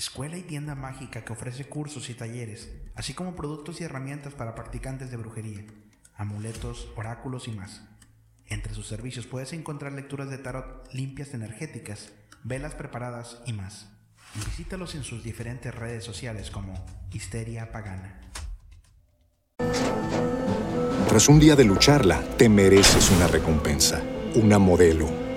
escuela y tienda mágica que ofrece cursos y talleres, así como productos y herramientas para practicantes de brujería, amuletos, oráculos y más. Entre sus servicios puedes encontrar lecturas de tarot limpias energéticas, velas preparadas y más. Visítalos en sus diferentes redes sociales como Histeria Pagana. Tras un día de lucharla, te mereces una recompensa, una modelo,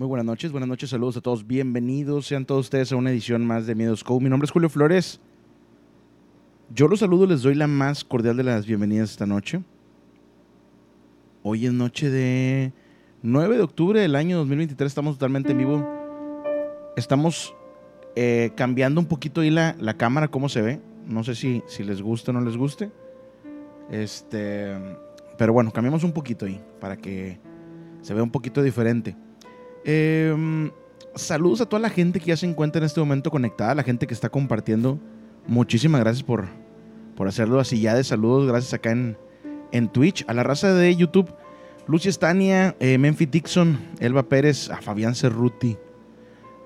Muy buenas noches, buenas noches, saludos a todos, bienvenidos sean todos ustedes a una edición más de Miedos Co. Mi nombre es Julio Flores. Yo los saludo, les doy la más cordial de las bienvenidas esta noche. Hoy es noche de 9 de octubre del año 2023, estamos totalmente en vivo. Estamos eh, cambiando un poquito ahí la, la, cámara, cómo se ve. No sé si, si les gusta o no les guste. Este, pero bueno, cambiamos un poquito ahí para que se vea un poquito diferente. Eh, saludos a toda la gente que ya se encuentra en este momento conectada, la gente que está compartiendo. Muchísimas gracias por, por hacerlo así ya de saludos. Gracias acá en, en Twitch. A la raza de YouTube, Lucia Estania, eh, Memphis Dixon, Elba Pérez, a Fabián Cerruti,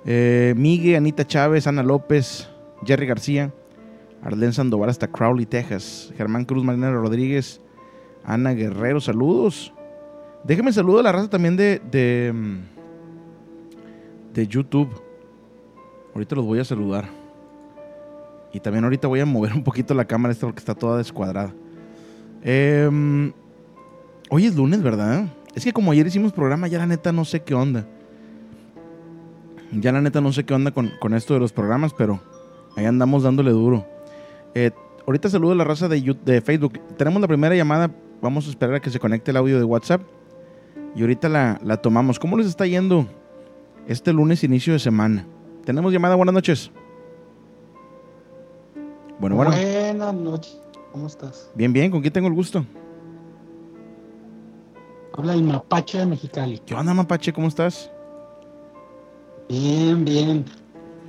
eh, Miguel, Anita Chávez, Ana López, Jerry García, Arlen Sandoval hasta Crowley, Texas, Germán Cruz, Marina Rodríguez, Ana Guerrero, saludos. Déjenme saludar a la raza también de, de, de YouTube. Ahorita los voy a saludar. Y también ahorita voy a mover un poquito la cámara esta porque está toda descuadrada. Eh, hoy es lunes, ¿verdad? Es que como ayer hicimos programa, ya la neta no sé qué onda. Ya la neta no sé qué onda con, con esto de los programas, pero ahí andamos dándole duro. Eh, ahorita saludo a la raza de, de Facebook. Tenemos la primera llamada. Vamos a esperar a que se conecte el audio de WhatsApp. Y ahorita la, la tomamos. ¿Cómo les está yendo este lunes, inicio de semana? Tenemos llamada. Buenas noches. Bueno, bueno. Buenas noches. ¿Cómo estás? Bien, bien. ¿Con quién tengo el gusto? Habla el Mapache de Mexicali. ¿Qué onda, Mapache? ¿Cómo estás? Bien, bien.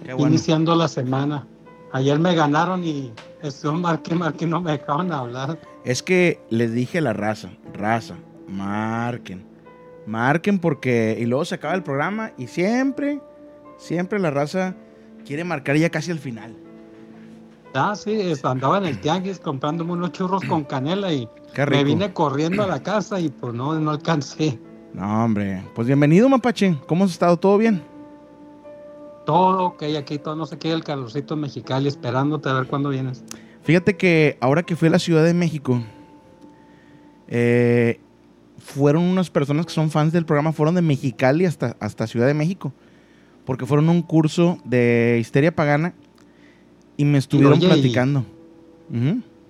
Qué bueno. Iniciando la semana. Ayer me ganaron y estuvo marque, marque, no me dejaban hablar. Es que les dije a la raza, raza, marquen. Marquen porque... Y luego se acaba el programa y siempre, siempre la raza quiere marcar ya casi al final. Ah, sí, andaba en el tianguis comprándome unos churros con canela y me vine corriendo a la casa y pues no, no alcancé. No, hombre. Pues bienvenido, Mapache. ¿Cómo has estado? ¿Todo bien? Todo hay aquí, todo no sé qué, el calorcito en Mexicali, esperándote a ver cuándo vienes. Fíjate que ahora que fui a la Ciudad de México, eh, fueron unas personas que son fans del programa, fueron de Mexicali hasta, hasta Ciudad de México, porque fueron a un curso de histeria pagana y me estuvieron oye, y- platicando.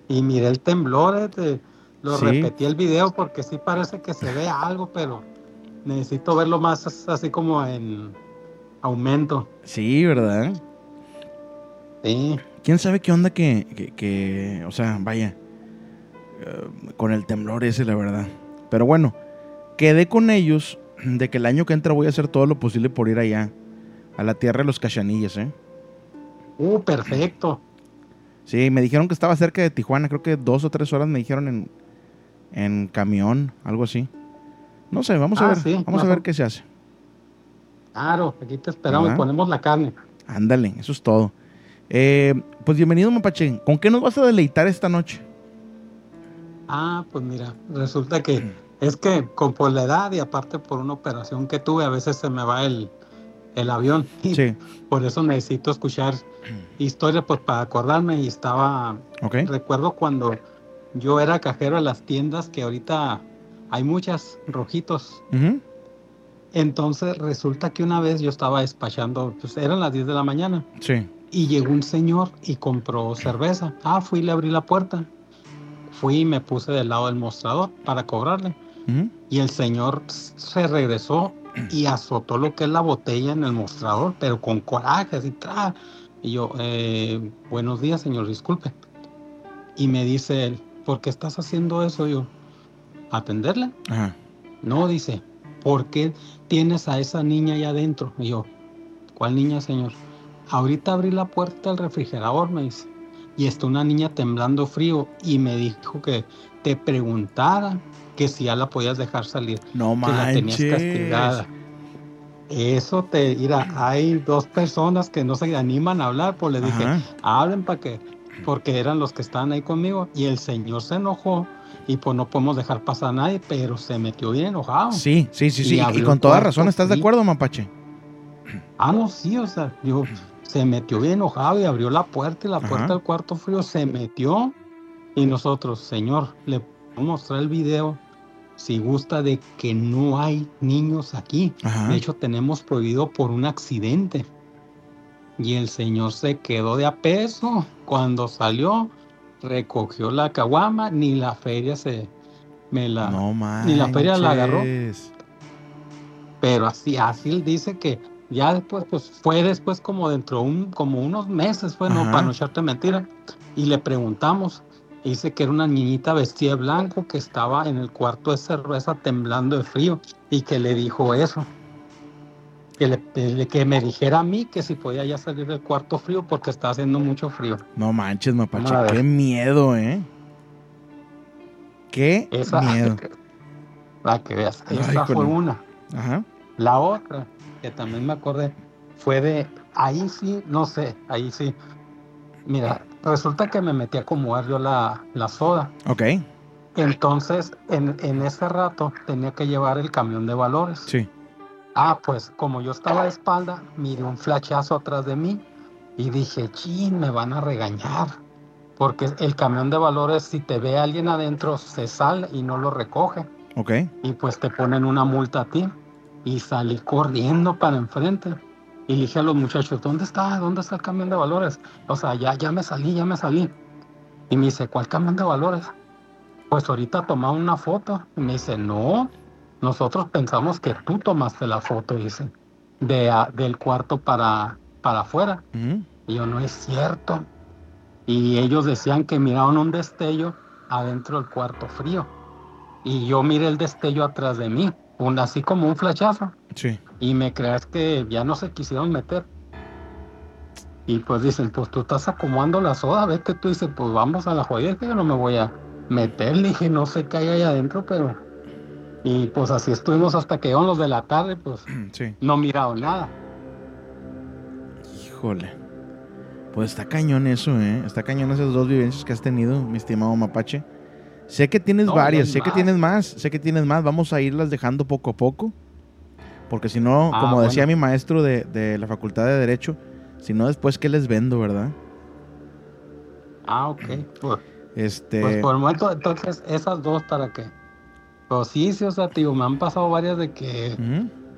Y miré el temblor, eh, te- lo Sí. repetí el video porque sí parece que se ve algo, pero necesito verlo más as- así como en aumento. Sí, ¿verdad? Sí. ¿Quién sabe qué onda que, que- que- o sea, vaya, eh, con el temblor ese, la verdad. Pero bueno, quedé con ellos de que el año que entra voy a hacer todo lo posible por ir allá, a la tierra de los cachanillas, ¿eh? Uh, perfecto. Sí, me dijeron que estaba cerca de Tijuana, creo que dos o tres horas me dijeron en, en camión, algo así. No sé, vamos a Ah, ver, sí, vamos a ver qué se hace. Claro, aquí te esperamos, ¿Verdad? ponemos la carne. Ándale, eso es todo. Eh, pues bienvenido, Mapache. ¿Con qué nos vas a deleitar esta noche? Ah, pues mira, resulta que es que con por la edad y aparte por una operación que tuve, a veces se me va el, el avión. Sí, por eso necesito escuchar historias pues para acordarme y estaba ok. recuerdo cuando yo era cajero de las tiendas que ahorita hay muchas rojitos. Entonces resulta que una vez yo estaba despachando, pues eran las 10 de la mañana Sí, y llegó un señor y compró cerveza. Ah, fui y le abrí la puerta. Fui y me puse del lado del mostrador para cobrarle. Y el señor se regresó y azotó lo que es la botella en el mostrador, pero con coraje, así, tra. Y yo, eh, buenos días, señor, disculpe. Y me dice él, ¿por qué estás haciendo eso? Yo, ¿atenderle? ajá. No, dice, ¿por qué tienes a esa niña allá adentro? Y yo, ¿cuál niña, señor? Ahorita abrí la puerta del refrigerador, me dice, y está una niña temblando frío y me dijo que te preguntara que si ya la podías dejar salir, No que la tenías manches. castigada. Eso te mira, hay dos personas que no se animan a hablar, pues le dije, hablen para que, porque eran los que estaban ahí conmigo, y el señor se enojó, y pues no podemos dejar pasar a nadie, pero se metió bien enojado. Sí, sí, sí, Y sí. Y, con toda razón, ¿estás de acuerdo, Mapache? Ah, no, sí, o sea, digo, se metió bien enojado y abrió la puerta y la Ajá. puerta del cuarto frío se metió. Y nosotros, señor, le podemos mostrar el video si gusta de que no hay niños aquí. Ajá. De hecho, tenemos prohibido por un accidente. Y el señor se quedó de a peso. Cuando salió, recogió la caguama, ni la feria se me la. no ni la feria la agarró. Pero así, así él dice que ya después, pues fue después como dentro de un, como unos meses, fue, no, para no echarte mentira. Y le preguntamos, y dice que era una niñita vestida de blanco que estaba en el cuarto de cerveza temblando de frío y que le dijo eso. Que, le, que me dijera a mí que si podía ya salir del cuarto frío porque está haciendo mucho frío. No manches, Mapache. Qué miedo, ¿eh? Qué Esa, miedo. para que veas, Ay, esa fue una. Ajá. La otra, que también me acordé, fue de, ahí sí, no sé, ahí sí. Mira, resulta que me metí a acomodar yo la, la soda. Ok. Entonces, en, en ese rato tenía que llevar el camión de valores. Sí. Ah, pues como yo estaba de espalda, miré un flachazo atrás de mí y dije, chin, me van a regañar. Porque el camión de valores, si te ve alguien adentro, se sale y no lo recoge Ok. y pues te ponen una multa a ti. Y salí corriendo para enfrente. Y le dije a los muchachos, ¿dónde está? ¿Dónde está el camión de valores? O sea, ya, ya me salí, ya me salí. Y me dice, ¿cuál camión de valores? Pues ahorita tomaba una foto. Y me dice, no, nosotros pensamos que tú tomaste la foto, dice, de, a- del cuarto para, para afuera. Ujú. Y yo, no es cierto. Y ellos decían que miraron un destello adentro del cuarto frío. Y yo miré el destello atrás de mí, un, así como un flachazo. Sí. Y me creas que ya no se quisieron meter. Y pues dicen, pues tú estás acomodando la soda, vete tú dices, pues vamos a la joya, que yo no me voy a meter. Le dije, no sé qué hay ahí adentro, pero... Y pues así estuvimos hasta que llegaron los de la tarde, pues Sí. no miraron nada. Híjole. Pues está cañón eso, ¿eh? Está cañón esas dos vivencias que has tenido, mi estimado Mapache. Sé que tienes No, varias, sé que tienes más, sé que tienes más. Vamos a irlas dejando poco a poco. Porque si no, Ah, como decía mi maestro de, de la Facultad de Derecho, si no después, ¿qué les vendo, verdad? Ah, ok. Pues, Este... Pues por el momento, entonces, esas dos para que. Pues sí, sí, o sea, tío, me han pasado varias de que,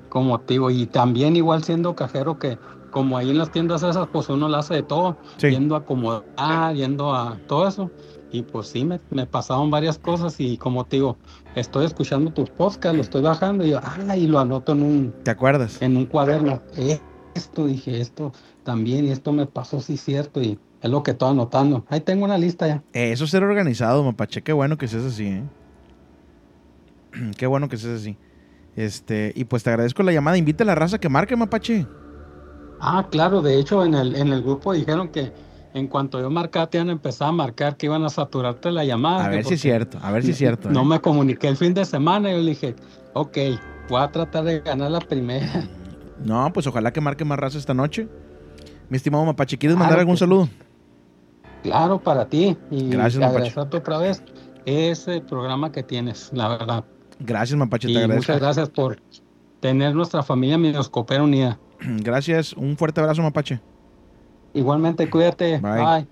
como tío, y también igual siendo cajero que, como ahí en las tiendas esas, pues uno la hace de todo, Sí. yendo a acomodar, yendo a todo eso. Y pues sí, me, me pasaron varias cosas y como te digo, estoy escuchando tus podcasts, lo estoy bajando y, yo, ah, y lo anoto en un, ¿Te acuerdas? en un cuaderno. Eh, esto, dije, esto también, y esto me pasó, sí, cierto, y es lo que estoy anotando. Ahí tengo una lista ya. Eh, Eso es ser organizado, Mapache. Qué bueno que seas así, ¿eh? Qué bueno que seas así. Este, y pues te agradezco la llamada. Invita a la raza que marque, Mapache. Ah, claro, de hecho en el, en el grupo dijeron que en cuanto yo marcaba te iban a empezar a marcar que iban a saturarte la llamada. A ver si es cierto, a ver si es cierto. No ¿eh? me comuniqué el fin de semana y yo le dije, ok, voy a tratar de ganar la primera. No, pues ojalá que marque más raza esta noche. Mi estimado Mapache, ¿quieres mandar algún que saludo? Claro, para ti. Y Gracias, agradecerte otra vez ese programa que tienes, la verdad. Gracias, Mapache, te Y agradezco. muchas gracias por tener nuestra familia Minoscopera unida. Gracias, un fuerte abrazo, Mapache. Igualmente, cuídate. Bye. Bye.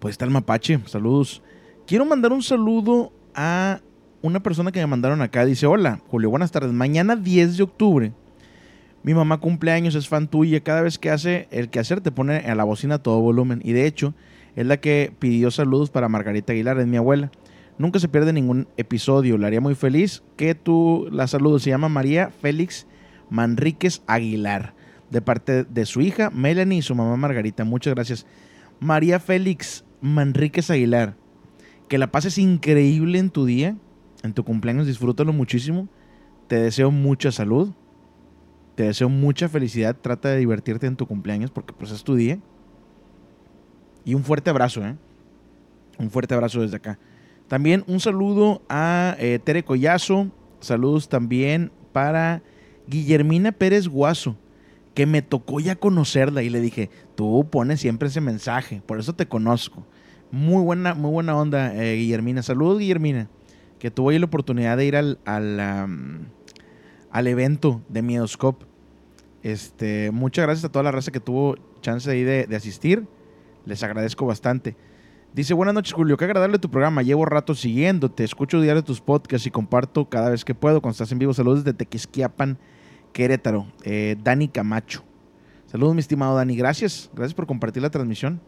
Pues está el Mapache, saludos. Quiero mandar un saludo a una persona que me mandaron acá. Dice, hola, Julio, buenas tardes. Mañana 10 de octubre, mi mamá cumple años, es fan tuya. Cada vez que hace el quehacer te pone a la bocina a todo volumen. Y de hecho, es la que pidió saludos para Margarita Aguilar, es mi abuela. Nunca se pierde ningún episodio. La haría muy feliz que tú la saludos. Se llama María Félix Manríquez Aguilar. De parte de su hija Melanie y su mamá Margarita. Muchas gracias. María Félix Manríquez Aguilar. Que la pases increíble en tu día, en tu cumpleaños. Disfrútalo muchísimo. Te deseo mucha salud. Te deseo mucha felicidad. Trata de divertirte en tu cumpleaños porque pues es tu día. Y un fuerte abrazo, ¿eh? Un fuerte abrazo desde acá. También un saludo a eh, Tere Collazo. Saludos también para Guillermina Pérez Guaso, que me tocó ya conocerla y le dije, tú pones siempre ese mensaje, por eso te conozco. Muy buena, muy buena onda, eh, Guillermina. Saludos, Guillermina, que tuvo ahí la oportunidad de ir al, al, al evento de Miedoscope. Este, muchas gracias a toda la raza que tuvo chance ahí de, de asistir. Les agradezco bastante. Dice, buenas noches Julio, qué agradable tu programa, llevo rato siguiéndote, escucho diario tus podcasts y comparto cada vez que puedo cuando estás en vivo. Saludos desde Tequisquiapan, Querétaro. Eh, Dani Camacho. Saludos mi estimado Dani, gracias, gracias por compartir la transmisión.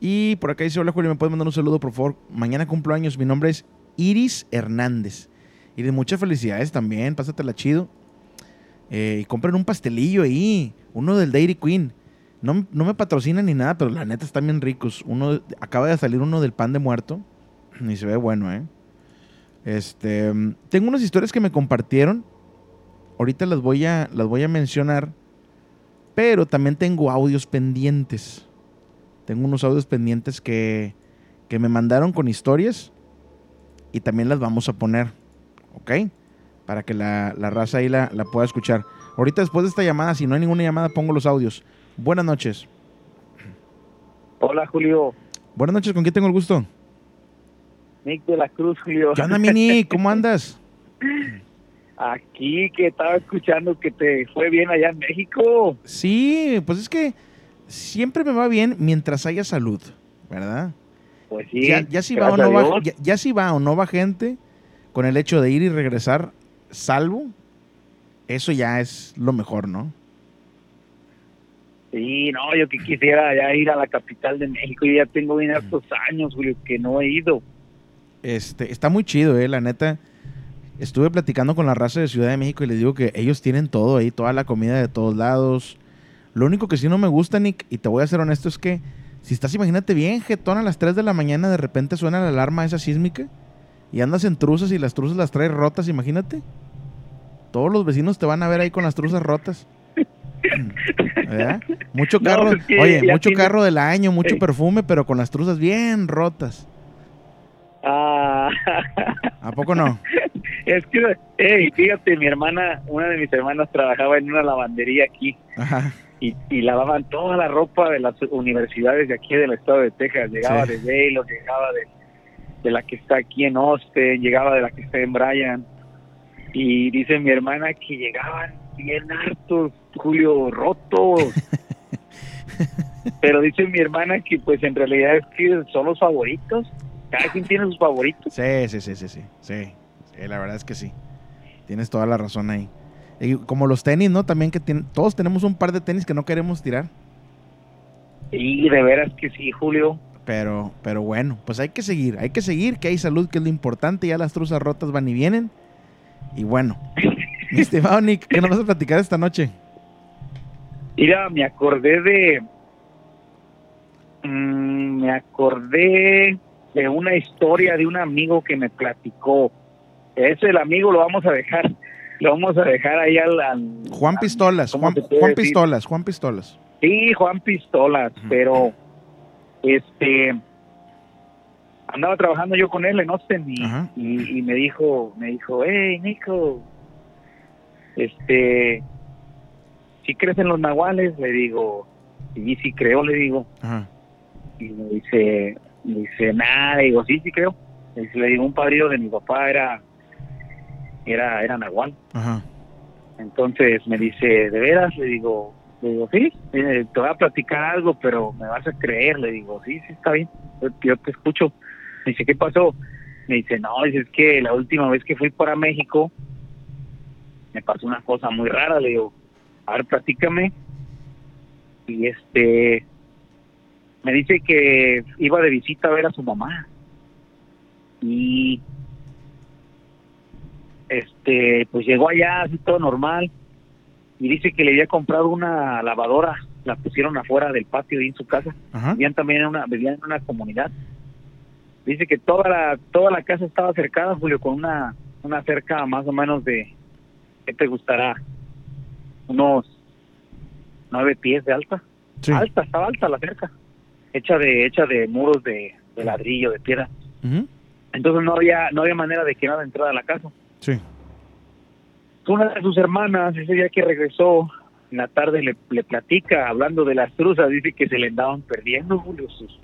Y por acá dice, hola Julio, ¿me puedes mandar un saludo por favor? Mañana cumplo años, mi nombre es Iris Hernández. De muchas felicidades también, pásatela chido. Eh, y compren un pastelillo ahí, uno del Dairy Queen. No, no me patrocinan ni nada, pero la neta están bien ricos. Uno, acaba de salir uno del pan de muerto. Y se ve bueno, ¿eh? Este, mm, tengo unas historias que me compartieron. Ahorita las voy a, las voy a mencionar. Pero también tengo audios pendientes. Tengo unos audios pendientes que, que me mandaron con historias. Y también las vamos a poner. ¿Ok? Para que la, la raza ahí la, la pueda escuchar. Ahorita después de esta llamada, si no hay ninguna llamada, pongo los audios. Buenas noches. Hola Julio, Buenas noches, ¿con quién tengo el gusto? Nick de la Cruz Julio. ¿Qué onda, Mini? ¿Cómo andas? Aquí que estaba escuchando que te fue bien allá en México. Sí, pues es que siempre me va bien mientras haya salud, ¿verdad? Pues sí. ya, ya si va o no va, Dios. ya, ya si va o no va gente, con el hecho de ir y regresar salvo, eso ya es lo mejor, ¿no? Sí, no, yo que quisiera ya ir a la capital de México. Yo ya tengo bien hartos años, Julio, que no he ido. Este, está muy chido, eh, la neta. Estuve platicando con la raza de Ciudad de México y les digo que ellos tienen todo ahí, toda la comida de todos lados. Lo único que sí no me gusta, Nick, y te voy a ser honesto, es que si estás, imagínate bien, jetón a las 3 de la mañana, de repente suena la alarma esa sísmica y andas en truzas y las truzas las traes rotas, imagínate. Todos los vecinos te van a ver ahí con las truzas rotas. ¿Verdad? Mucho carro, es que oye, mucho tiene- carro del año, mucho perfume, pero con las truzas bien rotas. Ah, ¿A poco no? es que, hey, fíjate, mi hermana, una de mis hermanas trabajaba en una lavandería aquí Ajá. y, y lavaban toda la ropa de las universidades de aquí del estado de Texas. Llegaba Sí. de Baylor, llegaba de, de la que está aquí en Austin, llegaba de la que está en Bryan. Y dice mi hermana que llegaban bien hartos, Julio, rotos. Pero dice mi hermana que pues en realidad es que son los favoritos. Cada quien tiene sus favoritos. Sí, sí, sí, sí, sí, sí. Sí, la verdad es que sí. Tienes toda la razón ahí. Y como los tenis, ¿no? También que tienen, todos tenemos un par de tenis que no queremos tirar. Y de veras que sí, Julio. Pero, pero bueno, pues hay que seguir, hay que seguir, que hay salud, que es lo importante. Ya las truzas rotas van y vienen. Y bueno, mi estimado Nick, ¿qué nos vas a platicar esta noche? Mira, me acordé de... mm, me acordé de una historia de un amigo que me platicó. Ese el amigo lo vamos a dejar, lo vamos a dejar ahí al... al- Juan Pistolas, ¿cómo Juan? Pistolas, Juan Pistolas. Sí, Juan Pistolas, pero este andaba trabajando yo con él en Austin y, Ajá. y, y me dijo, me dijo, hey Nico, este, si crees en los nahuales, le digo, y sí creo, le digo, y me dice, me dice, nada, le digo, sí, sí creo, le digo, un padrino de mi papá era, era, era nahual, Ajá. entonces me dice, ¿de veras? Le digo, le digo, sí, eh, te voy a platicar algo, pero me vas a creer. Le digo, sí, sí, está bien, yo, yo te escucho. Me dice, ¿qué pasó? Me dice, no, dice, es que la última vez que fui para México me pasó una cosa muy rara. Le digo, a ver, platícame. Y este, me dice que iba de visita a ver a su mamá. Y este, pues llegó allá, así todo normal y dice que le había comprado una lavadora, la pusieron afuera del patio y en su casa. Ajá. Vivían también en una, vivían en una comunidad. Dice que toda la, toda la casa estaba cercada, Julio, con una, una cerca más o menos de, ¿qué te gustará? Unos nueve pies de alta. Sí. Alta, estaba alta la cerca. Hecha de, hecha de muros de, de ladrillo, de piedra. Entonces no había, no había manera de que nada entrara a la casa. Sí. una de sus hermanas, ese día que regresó, en la tarde le, le platica, hablando de las truzas, dice que se le andaban perdiendo, Julio, sus,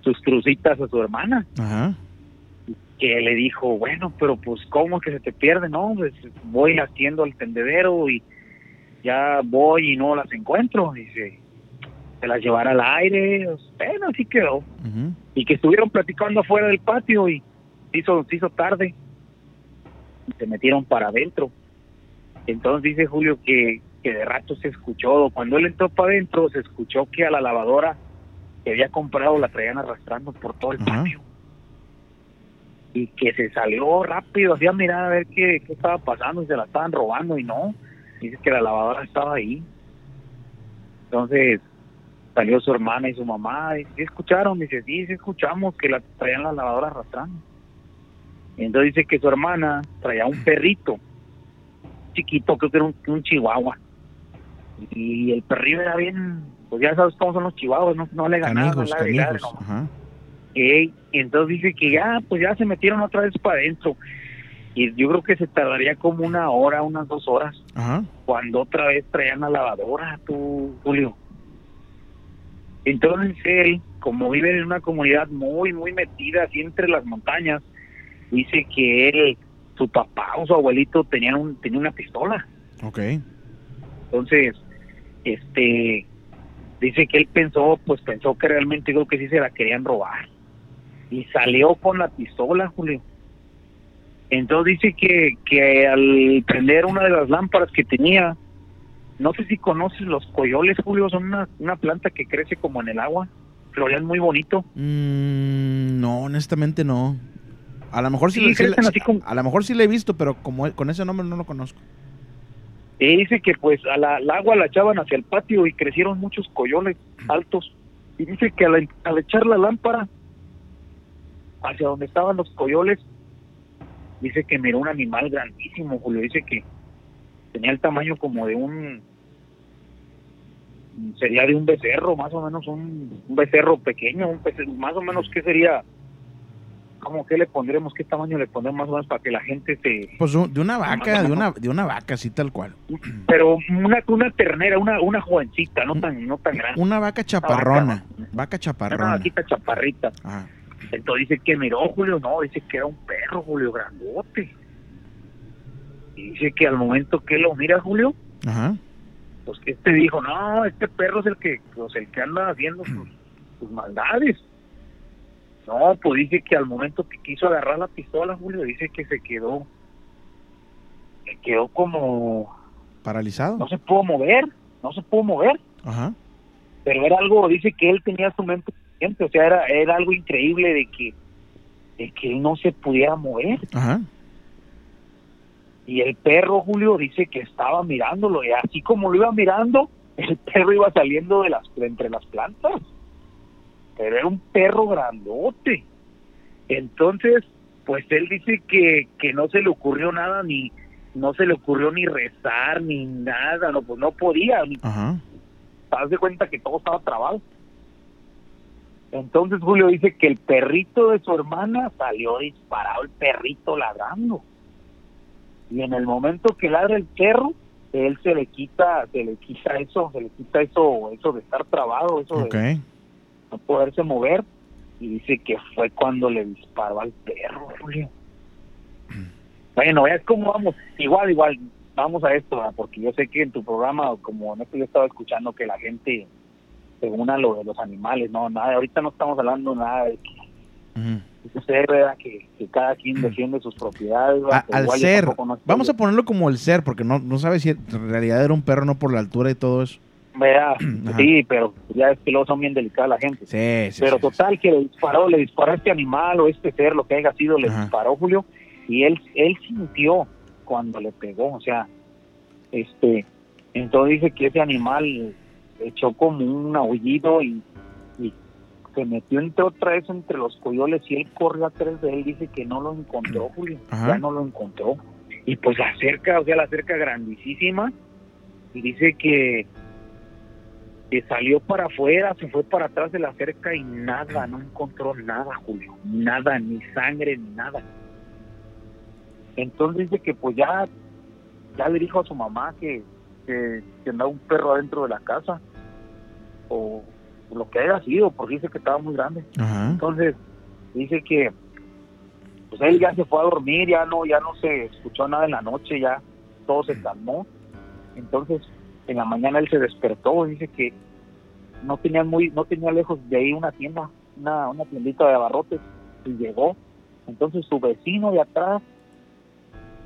sus trucitas a su hermana, Ajá. que le dijo, bueno, pero pues, ¿cómo que se te pierde? No, pues voy haciendo al tendedero y ya voy y no las encuentro, dice, se las llevará al aire, bueno, así quedó Ujú. y que estuvieron platicando afuera del patio y se hizo, se hizo tarde y se metieron para adentro. Entonces dice Julio que, que de rato se escuchó, cuando él entró para adentro, se escuchó que a la lavadora que había comprado la traían arrastrando por todo el patio. Y que se salió rápido, hacía mirar a ver qué, qué estaba pasando y se la estaban robando y no, dice que la lavadora estaba ahí. Entonces salió su hermana y su mamá, y sí escucharon, dice, sí, sí escuchamos que la traían la lavadora arrastrando. Y entonces dice que su hermana traía un perrito, chiquito, creo que era un, un chihuahua. Y el perrillo era bien, pues ya sabes cómo son los chihuahuas, no, no le ganaban. Y ladre, canijos. no. Ajá. Y entonces dice que ya, pues ya se metieron otra vez para adentro. Y yo creo que se tardaría como una hora, unas dos horas, Ajá. cuando otra vez traían la lavadora, tú, Julio. Entonces él, como vive en una comunidad muy, muy metida así entre las montañas, dice que él, su papá o su abuelito tenían un, tenía una pistola. Ok. Entonces, este, dice que él pensó, pues pensó que realmente creo que sí se la querían robar. Y salió con la pistola, Julio. Entonces dice que, que al prender una de las lámparas que tenía, no sé si conoces los coyoles, Julio, son una, una planta que crece como en el agua, florean muy bonito. Mm, no, honestamente no. A lo mejor sí, Sí, le- sí así como- a lo mejor sí le he visto, pero como con ese nombre no lo conozco. Y dice que pues a la, al agua la echaban hacia el patio y crecieron muchos coyoles altos. Y dice que al, al echar la lámpara hacia donde estaban los coyoles, dice que miró un animal grandísimo, Julio. Dice que tenía el tamaño como de un... Sería de un becerro, más o menos un, un becerro pequeño, un becerro, más o menos, ¿qué sería? ¿Cómo que le pondremos? ¿Qué tamaño le pondremos más o menos para que la gente se, Pues de una vaca, de una, de una vaca, así tal cual. pero una una ternera, una una jovencita, no tan no tan grande. Una vaca chaparrona. Vaca Una chaparrona. vaquita chaparrita. Ajá. Entonces dice que miró Julio, no, dice que era un perro, Julio, grandote. Y dice que al momento que lo mira Julio, Ajá. pues que este dijo, no, este perro es el que, pues el que anda haciendo sus, sus maldades. No, pues dice que al momento que quiso agarrar la pistola, Julio, dice que se quedó, se quedó como, Paralizado. no se pudo mover, no se pudo mover. Ajá. pero era algo, dice que él tenía su mente consciente, o sea, era, era algo increíble de que, de que él no se pudiera mover. Ajá. Y el perro, Julio, dice que estaba mirándolo, y así como lo iba mirando, el perro iba saliendo de las de entre las plantas. Pero era un perro grandote. Entonces, pues él dice que, que no se le ocurrió nada, ni no se le ocurrió ni rezar, ni nada, no, pues no podía, ni Ajá. de cuenta que todo estaba trabado. Entonces Julio dice que el perrito de su hermana salió disparado, el perrito ladrando. Y en el momento que ladra el perro, él se le quita, se le quita eso, se le quita eso, eso de estar trabado, eso Ok. de no poderse mover. Y dice que fue cuando le disparó al perro, Julio. Bueno, es como vamos, igual, igual, vamos a esto, ¿verdad? porque yo sé que en tu programa, como en esto yo estaba escuchando que la gente, según a lo de los animales, no, nada, ahorita no estamos hablando nada de que usted, ¿verdad? Que, que cada quien defiende sus propiedades. al ser, no vamos a ponerlo como el ser, porque no, no sabes si en realidad era un perro no por la altura y todo eso. Vea, Ajá. sí, pero ya es que luego son bien delicadas la gente. Sí, sí. pero sí, total que le disparó, le disparó a este animal o este ser, lo que haya sido, le Ajá. disparó Julio y él él sintió cuando le pegó, o sea, este, entonces dice que ese animal echó como un aullido y, y se metió entre otra vez entre los coyoles y él corrió atrás de él, dice que no lo encontró Julio, Ajá. ya no lo encontró y pues la cerca, o sea, la cerca grandísima y dice que salió para afuera, se fue para atrás de la cerca y nada, no encontró nada, Julio, nada, ni sangre, ni nada. Entonces dice que pues ya, ya le dijo a su mamá que, que, que andaba un perro adentro de la casa, o lo que haya sido, porque dice que estaba muy grande. Ajá. Entonces dice que pues él ya se fue a dormir, ya no, ya no se escuchó nada en la noche, ya todo se calmó. Entonces en la mañana él se despertó, dice que no tenía muy, no tenía lejos de ahí una tienda, una, una tiendita de abarrotes, y llegó. Entonces su vecino de atrás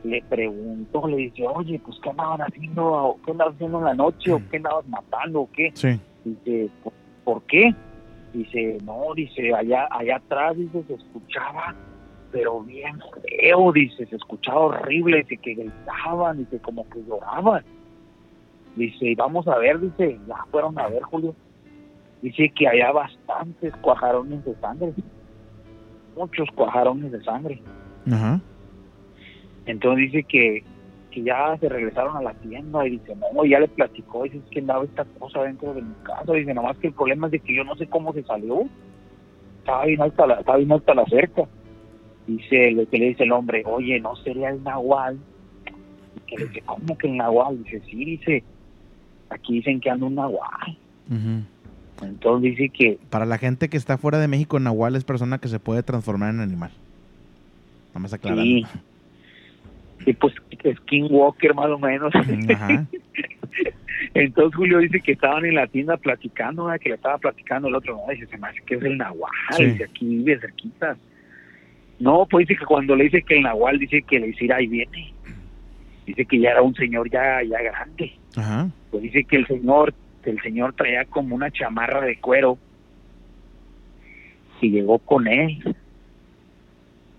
le preguntó, le dice, oye, pues qué andaban haciendo, qué andabas haciendo en la noche, o qué andabas matando, o qué. Sí. Dice, "¿Por- ¿por qué? Dice, no, dice, allá, allá atrás, dice, se escuchaba, pero bien feo, dice, se escuchaba horrible, dice que gritaban, dice, como que lloraban. Dice, y vamos a ver, dice, ya fueron a ver, Julio. Dice que había bastantes cuajarones de sangre, muchos cuajarones de sangre. Ajá. Entonces dice que, que ya se regresaron a la tienda y dice, no, ya le platicó, dice, es que andaba esta cosa dentro de mi casa, dice, nomás que el problema es de que yo no sé cómo se salió, estaba bien alta la, estaba bien alta la cerca. Dice, lo que le dice el hombre, oye, ¿no sería el nahual? Y que le dice, ¿cómo que el nahual? Dice, sí, dice, aquí dicen que anda un nahual. Entonces dice que, Para la gente que está fuera de México, Nahual es persona que se puede transformar en animal. Nada más aclarando. sí, y pues Skinwalker más o menos. Ajá. Entonces Julio dice que estaban en la tienda platicando, ¿verdad? que le estaba platicando el otro, no, dice, se me hace que es el Nahual, Sí. dice, aquí vive cerquita. No, pues dice que cuando le dice que el Nahual, dice que le dice, ahí viene. Dice que ya era un señor ya, ya grande. Pues dice que el señor, que el señor traía como una chamarra de cuero y llegó con él.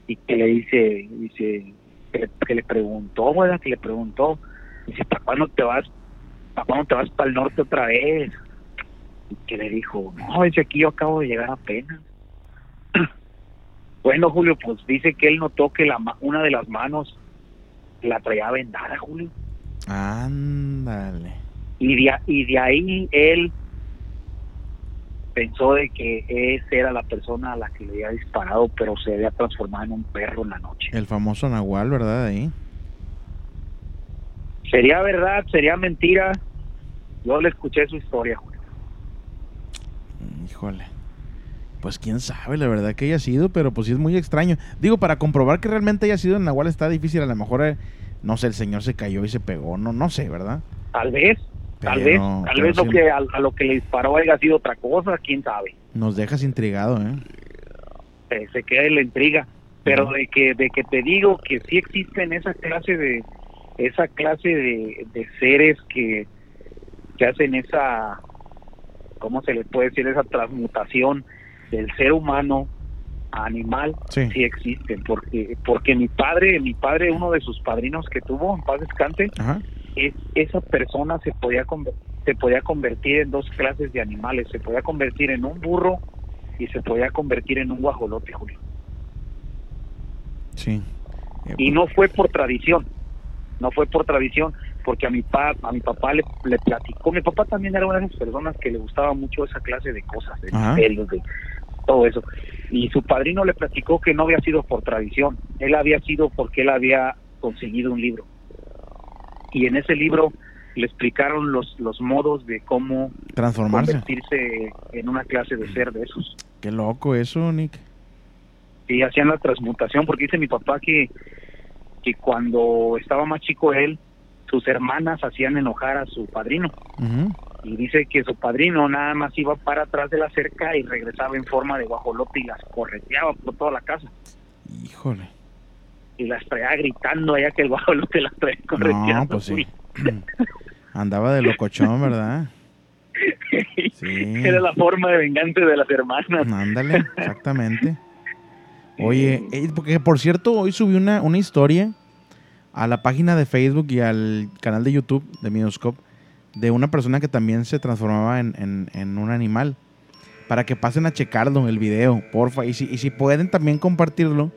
Y que le dice, dice, que le, preguntó, ¿verdad? Que le preguntó, dice, ¿para cuándo te vas? ¿Para cuándo te vas para el norte otra vez? Y que le dijo, no, dice, aquí yo acabo de llegar apenas. bueno, Julio, pues dice que él notó que la una de las manos la traía vendada, Julio. Ándale. y de, a- y de ahí él pensó de que esa era la persona a la que le había disparado, pero se había transformado en un perro en la noche. El famoso Nahual, ¿verdad? Ahí. ¿Sería verdad? ¿Sería mentira? Yo le escuché su historia, Julio. Híjole. Pues quién sabe, la verdad que haya sido, pero pues sí es muy extraño. Digo, para comprobar que realmente haya sido el Nahual está difícil. A lo mejor, eh, no sé, el señor se cayó y se pegó. No, no sé, ¿verdad? Tal vez, tal Pero- vez, tal vez lo sí que a, a lo que le disparó haya sido otra cosa, quién sabe. Nos dejas intrigado, ¿eh? Eh, se queda en la intriga. Pero de que de que te digo que sí existen esa clase de esa clase de, de seres que, que hacen esa ¿cómo se le puede decir? esa transmutación del ser humano animal Sí. sí existen porque porque mi padre mi padre uno de sus padrinos que tuvo en paz descanse Ajá. es, esa persona se podía se podía convertir en dos clases de animales se podía convertir en un burro y se podía convertir en un guajolote Julio Sí. Y no fue por tradición, no fue por tradición, porque a mi, pa, a mi papá le, le platicó, mi papá también era una de esas personas que le gustaba mucho esa clase de cosas, de misterios, de todo eso. Y su padrino le platicó que no había sido por tradición, él había sido porque él había conseguido un libro. Y en ese libro le explicaron los, los modos de cómo Transformarse. convertirse en una clase de ser de esos. Qué loco eso, Nick. y hacían la transmutación, porque dice mi papá que, que cuando estaba más chico él, sus hermanas hacían enojar a su padrino. Ujú. Y dice que su padrino nada más iba para atrás de la cerca y regresaba en forma de guajolote y las correteaba por toda la casa. Híjole. Y las traía gritando allá que el guajolote las traía correteando. No, pues sí. Andaba de locochón, ¿verdad? Sí. Era la forma de venganza de las hermanas. Ándale, exactamente. Oye, eh, porque por cierto, hoy subí una, una historia a la página de Facebook y al canal de YouTube de Midoscope de una persona que también se transformaba en, en- en un animal. Para que pasen a checarlo, el video, porfa. Y si, y si pueden también compartirlo,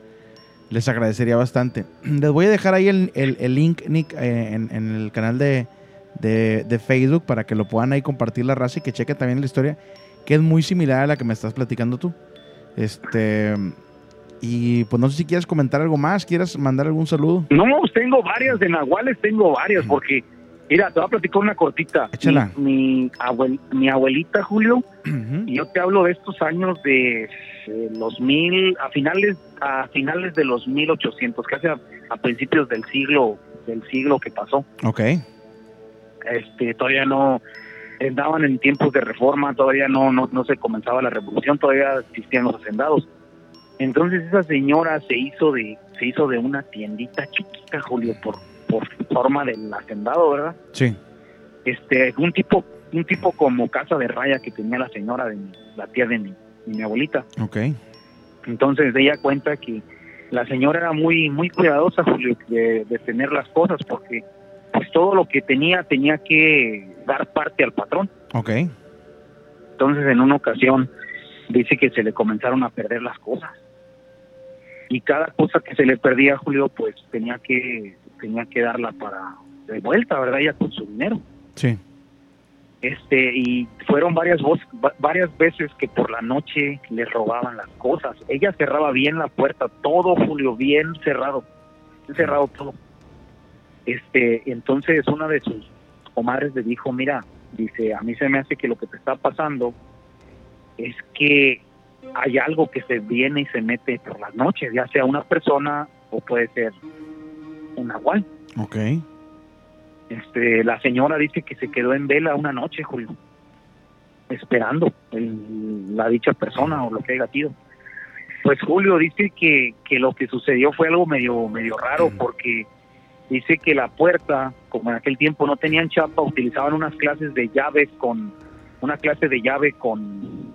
les agradecería bastante. Les voy a dejar ahí el, el- el link, Nick, eh, en, en el canal de, de- de Facebook para que lo puedan ahí compartir la raza y que chequen también la historia, que es muy similar a la que me estás platicando tú. Este. Y pues no sé si quieres comentar algo más, quieres mandar algún saludo. No, tengo varias de nahuales, tengo varias, porque, mira, te voy a platicar una cortita. Échala. Mi, mi, abuel- mi abuelita, Julio, y yo te hablo de estos años de eh, los mil, a finales, a finales de los 1800, casi a, a principios del siglo, del siglo que pasó. Ok. Este, todavía no, andaban en tiempos de reforma, todavía no, no, no se comenzaba la revolución, todavía existían los hacendados. Entonces esa señora se hizo de, se hizo de una tiendita chiquita, Julio, por, por forma del hacendado, ¿verdad? Sí. Este, un tipo, un tipo como casa de raya que tenía la señora de mi- la tía de mi, de mi abuelita. Ok. Entonces ella cuenta que la señora era muy, muy cuidadosa, Julio, de, de tener las cosas, porque pues todo lo que tenía tenía que dar parte al patrón. Ok. Entonces en una ocasión dice que se le comenzaron a perder las cosas. Y cada cosa que se le perdía a Julio, pues tenía que, tenía que darla para de vuelta, ¿verdad? Ya con su dinero. Sí. Este, y fueron varias, voz- varias veces que por la noche le robaban las cosas. Ella cerraba bien la puerta, todo Julio, bien cerrado, bien cerrado todo. Este, entonces una de sus comadres le dijo, mira, dice, a mí se me hace que lo que te está pasando es que hay algo que se viene y se mete por las noches, ya sea una persona o puede ser un nahual. Ok. Este, la señora dice que se quedó en vela una noche, Julio, esperando el- la dicha persona o lo que haya sido. Pues Julio dice que, que lo que sucedió fue algo medio, medio raro porque dice que la puerta, como en aquel tiempo no tenían chapa, utilizaban unas clases de llaves con, una clase de llave con,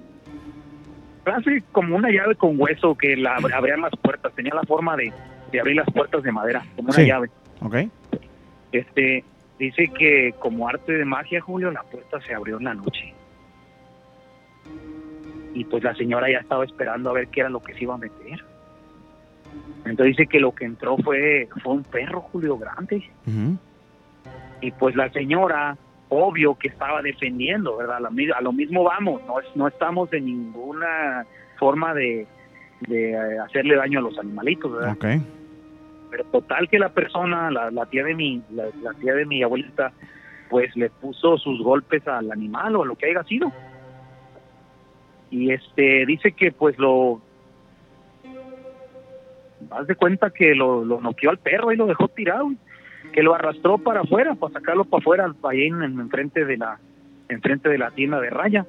clase como una llave con hueso que la ab- abrían las puertas, tenía la forma de, de abrir las puertas de madera, como una Sí. llave. Ok. Este dice que como arte de magia, Julio, la puerta se abrió en la noche. Y pues la señora ya estaba esperando a ver qué era lo que se iba a meter. Entonces dice que lo que entró fue fue un perro, Julio, grande. Y pues la señora, obvio que estaba defendiendo, ¿verdad? A lo, mi- a lo mismo vamos, no, es- no estamos de ninguna forma de, de eh, hacerle daño a los animalitos, ¿verdad? Ok. Pero total que la persona, la, la tía de mi, la, la tía de mi abuelita, pues le puso sus golpes al animal o a lo que haya sido. Y este dice que pues lo haz de cuenta que lo, lo noqueó al perro y lo dejó tirado, que lo arrastró para afuera, para sacarlo para afuera, ahí en, en frente de la, enfrente de la tienda de raya.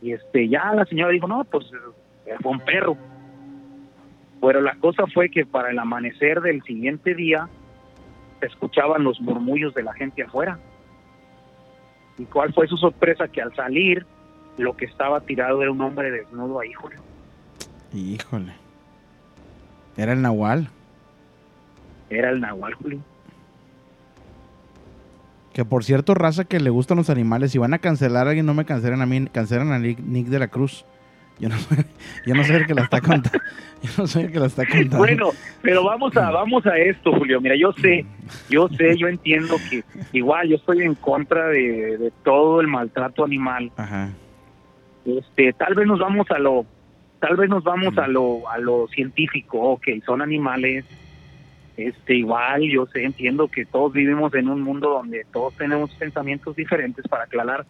Y este, ya la señora dijo, no, pues fue un perro. Pero la cosa fue que para el amanecer del siguiente día se escuchaban los murmullos de la gente afuera. ¿Y cuál fue su sorpresa? Que al salir, lo que estaba tirado era un hombre desnudo ahí, Julio. Híjole. Era el Nahual. Era el Nahual, Julio. Que por cierto, raza que le gustan los animales, si van a cancelar a alguien, no me cancelen a mí, cancelan a Nick, Nick de la Cruz. Yo no soy, yo no soy el que la está contando. Yo no soy el que la está contando. Bueno, pero vamos a vamos a esto, Julio. Mira, yo sé, yo sé, yo entiendo que igual yo estoy en contra de, de todo el maltrato animal. Ajá. Este, tal vez nos vamos a lo, tal vez nos vamos a lo, a lo científico. Ok, son animales. Este, igual, yo sé, entiendo que todos vivimos en un mundo donde todos tenemos pensamientos diferentes para aclarar,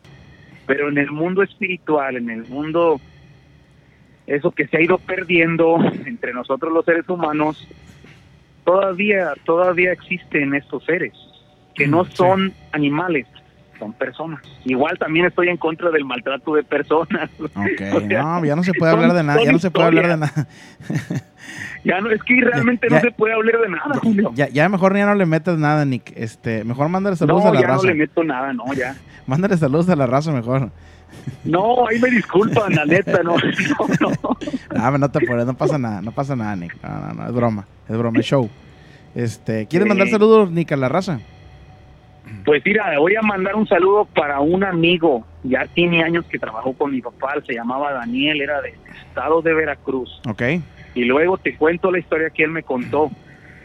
pero en el mundo espiritual, en el mundo eso que se ha ido perdiendo entre nosotros los seres humanos, todavía, todavía existen estos seres, que no Mm, son animales, son personas. Igual también estoy en contra del maltrato de personas. Ok, O sea, no, ya no se puede hablar de nada, ya no se puede hablar de nada. Ya no, es que realmente Ya- no se puede hablar de nada, Julio. Ya, ya mejor ya no le metas nada, Nick. Este, mejor mándale saludos no, a la ya raza. no le meto nada, no, ya. Mándale saludos a la raza mejor. No, ahí me disculpan, la neta, no, no, no. No, no te apures, no pasa nada, no pasa nada, Nick. No, no, no, es broma, es broma, es show. Este, ¿quieres mandar saludos, Nick, a la raza? Pues mira, voy a mandar un saludo para un amigo, ya tiene años que trabajó con mi papá, se llamaba Daniel, era del estado de Veracruz. Ok, Y luego te cuento la historia que él me contó.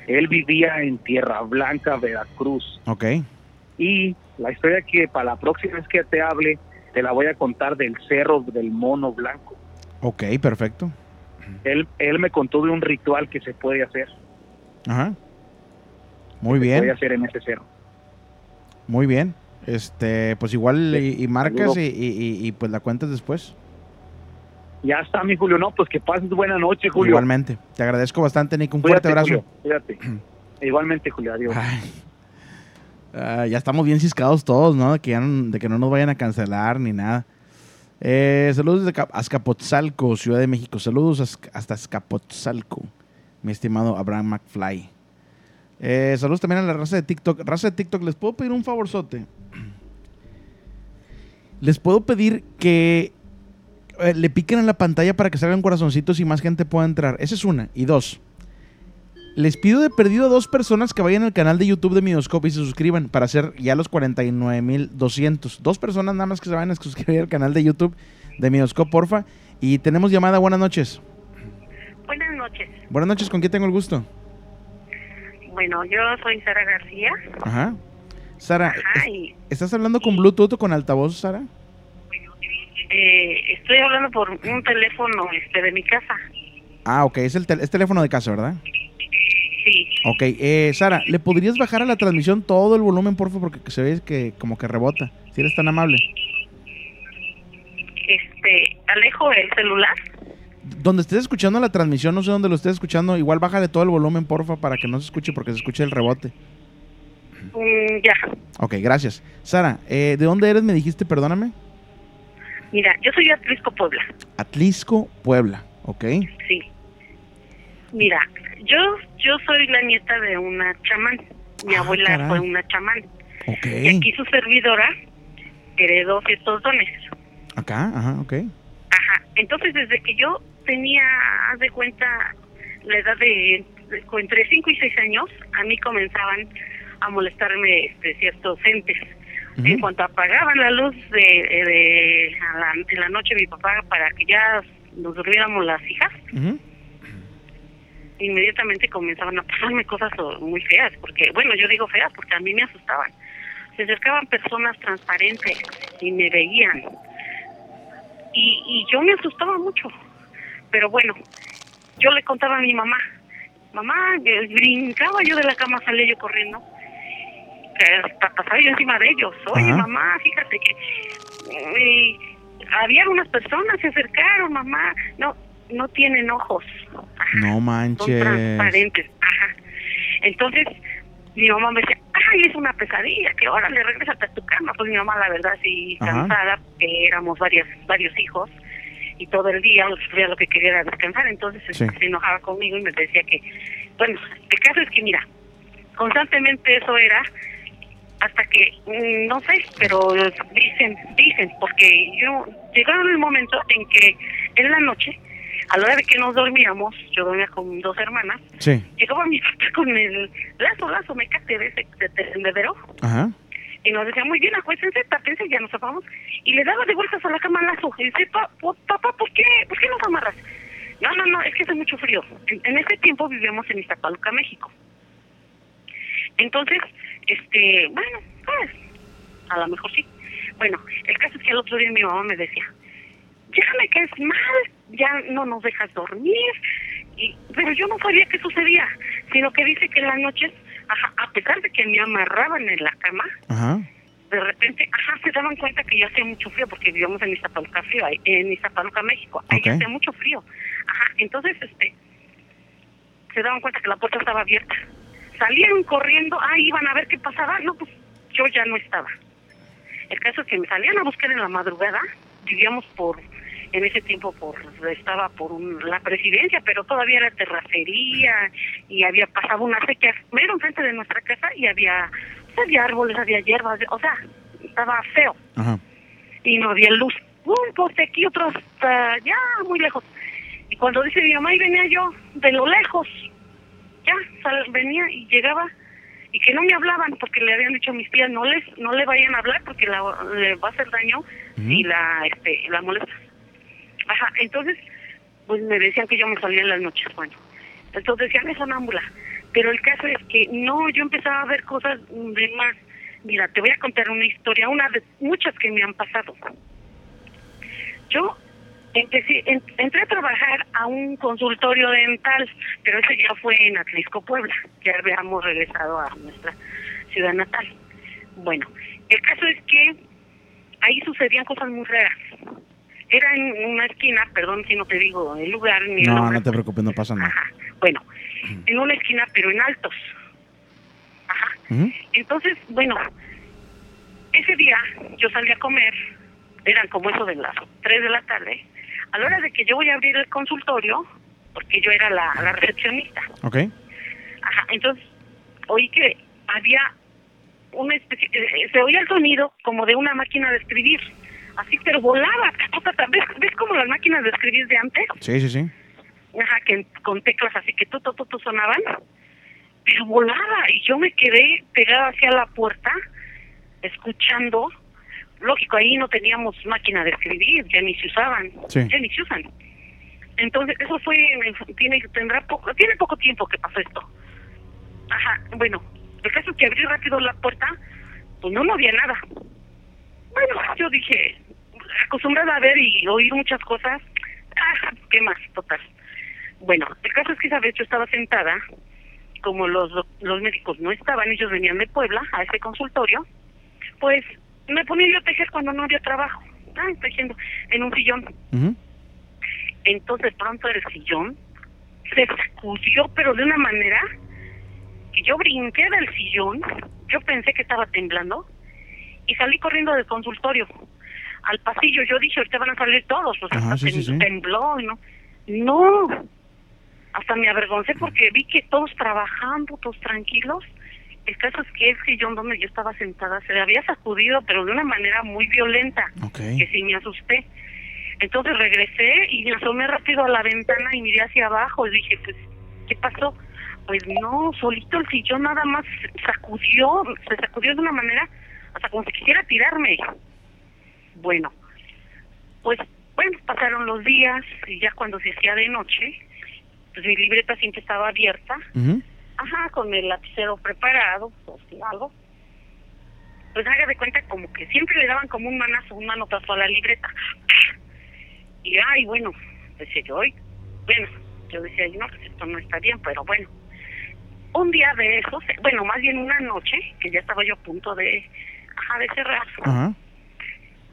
Él vivía en Tierra Blanca, Veracruz. ok, Y la historia que para la próxima vez que te hable, te la voy a contar del Cerro del Mono Blanco. ok, perfecto. Él, él me contó de un ritual que se puede hacer, Ajá. Muy se puede bien, hacer en ese cerro. Muy bien. Este, pues igual y, y marcas y, y- y, pues la cuentas después. Ya está, mi Julio. No, pues que pases buena noche, Julio. Igualmente. Te agradezco bastante, Nick. Un Cuídate, fuerte abrazo. Cuídate. Igualmente, Julio. Adiós. Ah, ya estamos bien ciscados todos, ¿no? De que, ya no, de que no nos vayan a cancelar ni nada. Eh, saludos desde Ca- Azcapotzalco, Ciudad de México. Saludos hasta- hasta Azcapotzalco, mi estimado Abraham McFly. Eh, saludos también a la raza de TikTok. Raza de TikTok, ¿les puedo pedir un favorzote? Les puedo pedir que eh, le piquen en la pantalla para que salgan corazoncitos y más gente pueda entrar. Esa es una. Y dos, les pido de perdido a dos personas que vayan al canal de YouTube de Midoscope y se suscriban para hacer ya los 49.200. Dos personas nada más que se vayan a suscribir al canal de YouTube de Midoscope, porfa. Y tenemos llamada. Buenas noches. Buenas noches. Buenas noches, ¿con quién tengo el gusto? Bueno, yo soy Sara García. Ajá. Sara, Ajá, ¿es- y ¿estás hablando con Bluetooth o con altavoz, Sara? eh, estoy hablando por un teléfono este de mi casa. Ah, ok, es el tel- es teléfono de casa, ¿verdad? Sí. Ok, eh, Sara, ¿le podrías bajar a la transmisión todo el volumen, porfa? Porque se ve que como que rebota. Si eres tan amable. Este, alejo el celular. Donde estés escuchando la transmisión, no sé dónde lo estés escuchando, igual bájale todo el volumen, porfa, para que no se escuche porque se escuche el rebote. Mm, ya. Ok, gracias. Sara, eh, ¿de dónde eres? Me dijiste, perdóname. Mira, yo soy de Atlisco, Puebla. Atlisco, Puebla. Ok. Sí. Mira, yo yo soy la nieta de una chamán. Mi Ah, abuela caray. fue una chamán. Ok. Y aquí su servidora heredó estos dones. Acá, ajá, ok. Ajá. Entonces, desde que yo tenía, haz de cuenta, la edad de, de- entre 5 y 6 años, a mí comenzaban a molestarme este, ciertos entes. En cuanto apagaban la luz de, de a la, en la noche mi papá para que ya nos durmiéramos las hijas, inmediatamente comenzaban a pasarme cosas muy feas, porque, bueno, yo digo feas porque a mí me asustaban. Se acercaban personas transparentes y me veían. Y, y yo me asustaba mucho. Pero bueno, yo le contaba a mi mamá. Mamá, eh, brincaba yo de la cama, salía yo corriendo. Hasta pasaba yo encima de ellos. Oye, Ajá. mamá, fíjate que eh, había unas personas se acercaron, mamá. No, no tienen ojos. Ajá No son manches. transparentes. Ajá. Entonces, mi mamá me decía, ay, es una pesadilla, que ahora le regresas a tu cama. Pues mi mamá, la verdad, sí, Ajá. cansada, que éramos varias, varios hijos, y todo el día ella lo que quería era descansar, entonces Sí. se enojaba conmigo y me decía que, bueno, el caso es que, mira, constantemente eso era hasta que, mm, no sé, pero dicen, dicen, porque yo, llegaron el momento en que en la noche, a la hora de que nos dormíamos, yo dormía con dos hermanas, Sí, llegaba mi papá con el lazo, lazo, mecate de ese de tendedero, ajá. Y nos decía, muy bien, acuérdense, tápense, ya nos tapamos. Y le daba de vueltas a la cama lazo. Y dice, "Pa- po- papá, ¿por qué, ¿por qué nos amarras? No, no, no, es que hace mucho frío. En, en ese tiempo vivíamos en Iztapaluca, México. Entonces, este, bueno, pues, a lo mejor sí. Bueno, el caso es que el otro día mi mamá me decía, ya me caes mal, ya no nos dejas dormir, y, pero yo no sabía qué sucedía, sino que dice que en las noches, ajá, a pesar de que me amarraban en la cama, Ajá. de repente, ajá, se daban cuenta que ya hacía mucho frío porque vivíamos en Iztapaluca, frío, en Iztapaluca, México, ahí hacía mucho frío. Ajá, entonces, este, se daban cuenta que la puerta estaba abierta. Salieron corriendo, ah, iban a ver qué pasaba, no, pues yo ya no estaba. El caso es que me salían a buscar en la madrugada, vivíamos por, en ese tiempo por, estaba por un- la presidencia, pero todavía era terracería y había pasado una sequía mero enfrente de nuestra casa y había, pues, había árboles, había hierbas, o sea, estaba feo Ajá. y no había luz. Un poste aquí, otro hasta allá, muy lejos. Y cuando dice mi mamá, ahí venía yo, de lo lejos, ya, sal- venía y llegaba, y que no me hablaban, porque le habían dicho a mis tías, no les no le vayan a hablar, porque la, le va a hacer daño y la este la molesta. Ajá, entonces, pues me decían que yo me salía en las noches, bueno. Entonces decían, es sonámbula. Pero el caso es que no, yo empezaba a ver cosas de más. Mira, te voy a contar una historia, una de muchas que me han pasado. Yo empecé, en- entré a trabajar a un consultorio dental, pero ese ya fue en Atlisco, Puebla. Ya habíamos regresado a nuestra ciudad natal. Bueno, el caso es que ahí sucedían cosas muy raras. Era en una esquina, perdón si no te digo el lugar ni el No, nombre. no te preocupes, no pasa nada. Ajá. Bueno, en una esquina, pero en altos. Ajá. Entonces, bueno, ese día yo salí a comer, eran como eso de las 3 de la tarde. A la hora de que yo voy a abrir el consultorio, porque yo era la, la recepcionista, Ok. Ajá, entonces oí que había una especie, eh, se oía el sonido como de una máquina de escribir, así, pero volaba. ¿Ves, ¿Ves como las máquinas de escribir de antes? Sí, sí, sí. Ajá, que con teclas así que tú, tú sonaban, pero volaba y yo me quedé pegada hacia la puerta, escuchando. Lógico, ahí no teníamos máquina de escribir, ya ni se usaban, Sí. ya ni se usan. Entonces, eso fue, tiene, tendrá poco, tiene poco tiempo que pasó esto. Ajá, bueno, el caso es que abrí rápido la puerta, pues no, no había nada. Bueno, yo dije, acostumbrada a ver y oír muchas cosas, ah, ¿qué más? Total. Bueno, el caso es que esa vez yo estaba sentada, como los, los médicos no estaban, ellos venían de Puebla a ese consultorio, pues me ponía yo a tejer cuando no había trabajo. Ah, tejiendo en un sillón. Entonces pronto el sillón se sacudió, pero de una manera que yo brinqué del sillón, yo pensé que estaba temblando y salí corriendo del consultorio al pasillo. Yo dije, ahorita van a salir todos, pues Ajá, hasta sí, sí, tem- sí. tembló, y ¿no? No, hasta me avergoncé porque vi que todos trabajando, todos tranquilos. El caso es que el sillón donde yo estaba sentada se le había sacudido, pero de una manera muy violenta Ok. que sí me asusté. Entonces regresé y me asomé rápido a la ventana y miré hacia abajo y dije, pues, ¿qué pasó? Pues no, solito el sillón nada más sacudió, se sacudió de una manera, hasta como si quisiera tirarme. Bueno, pues, bueno, pasaron los días y ya cuando se hacía de noche, pues mi libreta siempre estaba abierta, ajá, con el lapicero preparado, pues algo. Pues haga de cuenta como que siempre le daban como un manazo, un manotazo a la libreta. Y ay, bueno, decía yo, bueno, yo decía, no, pues esto no está bien, pero bueno. Un día de esos, bueno, más bien una noche, que ya estaba yo a punto de, ajá, de cerrar,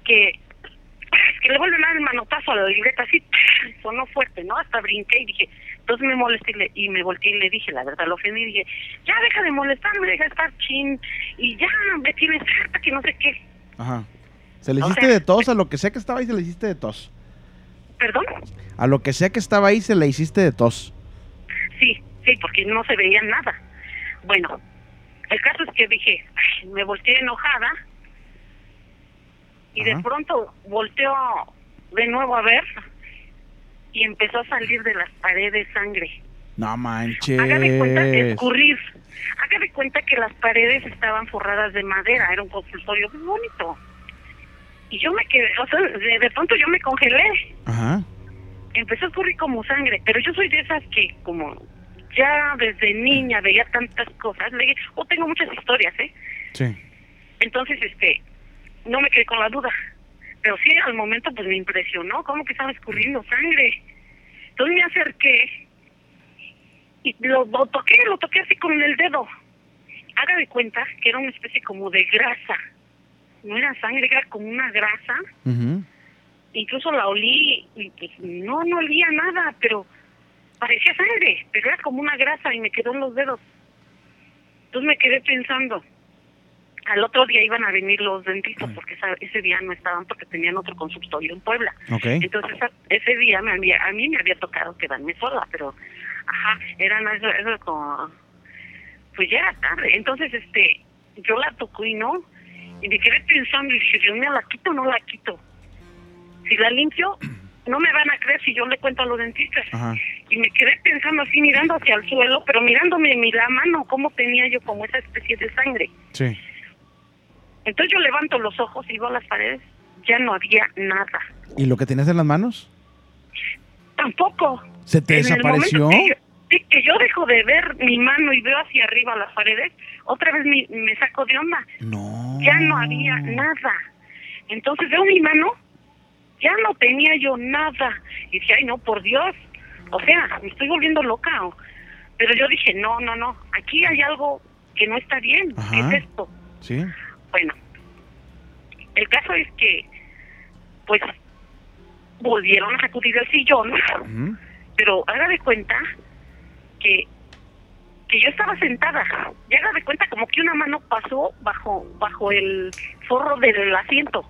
que, que le vuelven a dar el manotazo a la libreta, así, sonó fuerte, ¿no? Hasta brinqué y dije, entonces me molesté y, le, y me volteé y le dije, la verdad, lo ofendí y dije, ya deja de molestarme, deja de estar chin, y ya me tienes harta que no sé qué. Ajá. Se le O hiciste sea- de tos, a lo que sea que estaba ahí se le hiciste de tos. ¿Perdón? A lo que sea que estaba ahí se le hiciste de tos. Sí, porque no se veía nada. Bueno, el caso es que dije, "Ay", me volteé enojada y Ajá. de pronto volteó de nuevo a ver y empezó a salir de las paredes sangre. No manches. Haga de cuenta de escurrir, Haga de cuenta que las paredes estaban forradas de madera, era un consultorio muy bonito. Y yo me quedé, o sea, de, de pronto yo me congelé. Ajá. Empezó a correr como sangre, pero yo soy de esas que como ya desde niña veía tantas cosas, le o tengo muchas historias, ¿eh? Sí. Entonces, este, no me quedé con la duda. Pero sí, al momento, pues me impresionó, cómo que estaba escurriendo sangre. Entonces me acerqué y lo, lo toqué, lo toqué así con el dedo. Haga de cuenta que era una especie como de grasa. No era sangre, era como una grasa. Ujú. Incluso la olí y pues no, no olía nada, pero parecía sangre, pero era como una grasa y me quedó en los dedos. Entonces me quedé pensando, al otro día iban a venir los dentistas porque esa- ese día no estaban porque tenían otro consultorio en Puebla. Ok. Entonces esa- ese día me había, a mí me había tocado quedarme sola, pero ajá, eran eso, eso como, pues ya era tarde. Entonces este, yo la tocó y no, y me quedé pensando y dije, Dios mío, ¿la quito o no la quito? Si la limpio, no me van a creer si yo le cuento a los dentistas. Ajá. Y me quedé pensando así, mirando hacia el suelo, pero mirándome mi la mano, cómo tenía yo como esa especie de sangre. Sí. Entonces yo levanto los ojos y veo las paredes, ya no había nada. ¿Y lo que tenías en las manos? Tampoco. ¿Se te En desapareció? Que yo, que yo dejo de ver mi mano y veo hacia arriba las paredes, otra vez mi- me saco de onda. No. Ya no había nada. Entonces veo mi mano, ya no tenía yo nada. Y dije, ay no, por Dios. O sea, me estoy volviendo loca. Pero yo dije, no, no, no, aquí hay algo que no está bien. ¿Qué Ajá. es esto? Sí. Bueno, el caso es que, pues, volvieron a sacudir el sillón, pero haga de cuenta que que yo estaba sentada y haga de cuenta como que una mano pasó bajo bajo el forro del asiento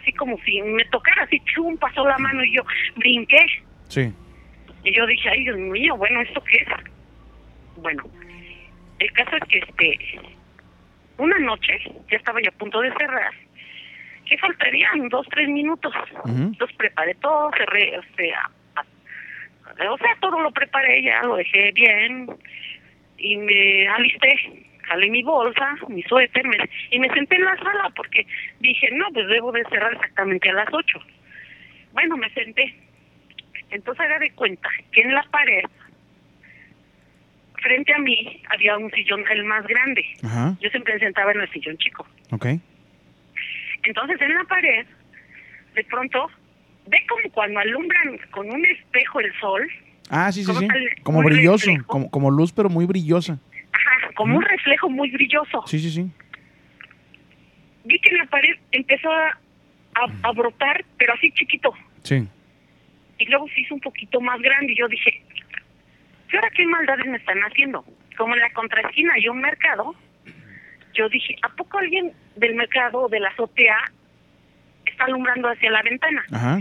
así como si me tocara así chum pasó la mano y yo brinqué. Sí. y yo dije ay Dios mío bueno esto qué es bueno el caso es que este una noche ya estaba yo a punto de cerrar que faltarían dos tres minutos. Ujú. entonces preparé todo cerré este a- a- o sea, todo lo preparé ya, lo dejé bien y me alisté, jalé mi bolsa, mi suéter me- y me senté en la sala porque dije, no, pues debo de cerrar exactamente a las 8. Bueno, me senté. Entonces haga de cuenta que en la pared, frente a mí, había un sillón, el más grande. Ajá. Yo siempre me sentaba en el sillón chico. Ok. Entonces en la pared, de pronto, ve como cuando alumbran con un espejo el sol, Ah, sí, sí, ¿Cómo sí. Como brilloso. Como, como luz, pero muy brillosa. Como un reflejo muy brilloso. Sí, sí, sí. Vi que la pared empezó a, a, a brotar, pero así chiquito, Sí. y luego se hizo un poquito más grande, y yo dije, ¿y ahora qué maldades me están haciendo? Como en la contraesquina hay un mercado, yo dije, ¿a poco alguien del mercado o de la azotea está alumbrando hacia la ventana? Ajá.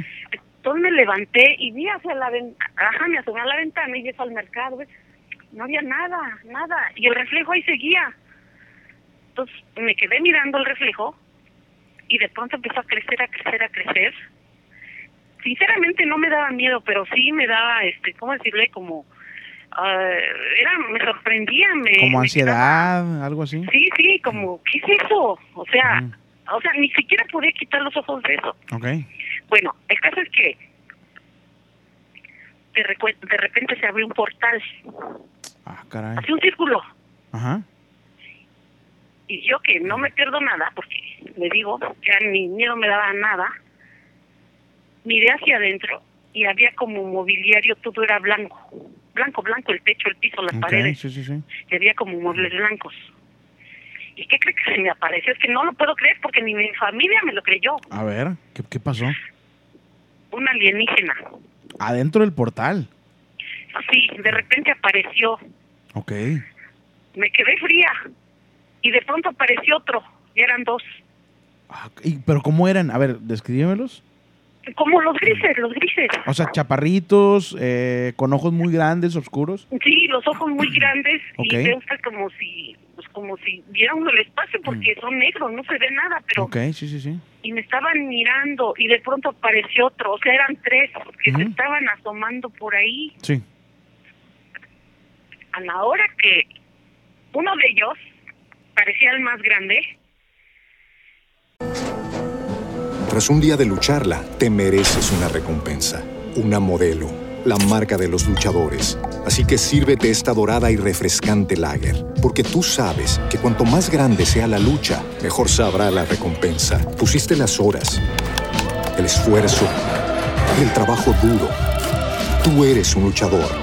Entonces me levanté y vi hacia la ventana, ajá, me asomé a la ventana y vi al mercado, ¿ves? No había nada, nada, y el reflejo ahí seguía. Entonces me quedé mirando el reflejo y de pronto empezó a crecer, a crecer, a crecer. Sinceramente no me daba miedo, pero sí me daba, este, ¿cómo decirle? Como, ah, era, me sorprendía, me... Como me ansiedad, algo así. Sí, sí, como, ¿qué es eso? O sea, o sea, ni siquiera podía quitar los ojos de eso. Ok. Bueno, el caso es que de, de repente se abrió un portal, Ah, caray. así un círculo. Ajá. Y yo que no me pierdo nada, porque le digo, ya ni miedo me daba nada, miré hacia adentro y había como mobiliario, todo era blanco. Blanco, blanco, el techo, el piso, las Ok, paredes. sí, sí, sí. y había como muebles blancos. ¿Y qué cree que se me apareció? Es que no lo puedo creer porque ni mi familia me lo creyó. A ver, ¿qué, qué pasó? Un alienígena. Adentro del portal. Sí, de repente apareció. Ok. Me quedé fría. Y de pronto apareció otro. Y eran dos. Ah, y- ¿Pero cómo eran? A ver, descríbemelos. Como los grises, los grises. O sea, chaparritos, eh, con ojos muy grandes, oscuros. Sí, los ojos muy grandes y ve usted como si, pues como si viera uno el espacio porque son negros, no se ve nada, pero Ok, sí, sí, sí. y me estaban mirando y de pronto apareció otro, o sea, eran tres que se estaban asomando por ahí. Sí. A la hora que uno de ellos parecía el más grande. Tras un día de lucharla, te mereces una recompensa, una modelo, la marca de los luchadores. Así que sírvete esta dorada y refrescante lager, porque tú sabes que cuanto más grande sea la lucha, mejor sabrá la recompensa. Pusiste las horas, el esfuerzo, el trabajo duro. Tú eres un luchador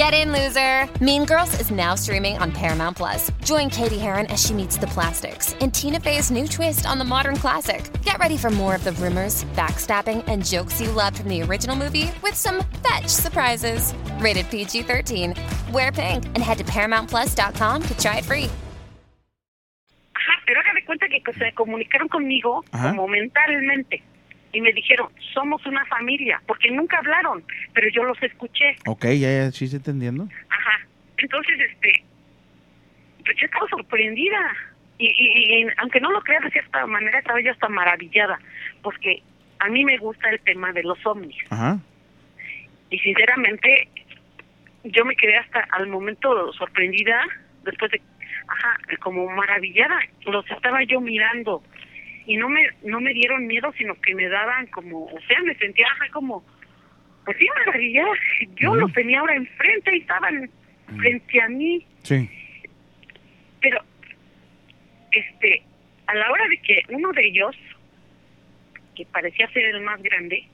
Get in, loser! Mean Girls is now streaming on Paramount Plus. Join Katie Heron as she meets the plastics in Tina Fey's new twist on the modern classic. Get ready for more of the rumors, backstabbing, and jokes you loved from the original movie with some fetch surprises. Rated PG 13. Wear pink and head to ParamountPlus.com to try it free. Ajá, pero haga de cuenta que se comunicaron conmigo Ajá. como mentalmente y me dijeron, somos una familia, porque nunca hablaron, pero yo los escuché. Ok, ya, ya, sí entendiendo. Ajá. Entonces, este, pues yo estaba sorprendida. Y, y, y aunque no lo creas de cierta manera, estaba yo hasta maravillada, porque a mí me gusta el tema de los ovnis. Ajá. Y sinceramente, yo me quedé hasta al momento sorprendida, después de, ajá, como maravillada. Los estaba yo mirando y no me no me dieron miedo, sino que me daban como, o sea, me sentía como, pues sí, maravillada. Yo los tenía ahora enfrente y estaban frente a mí, Sí. pero, este, a la hora de que uno de ellos, que parecía ser el más grande,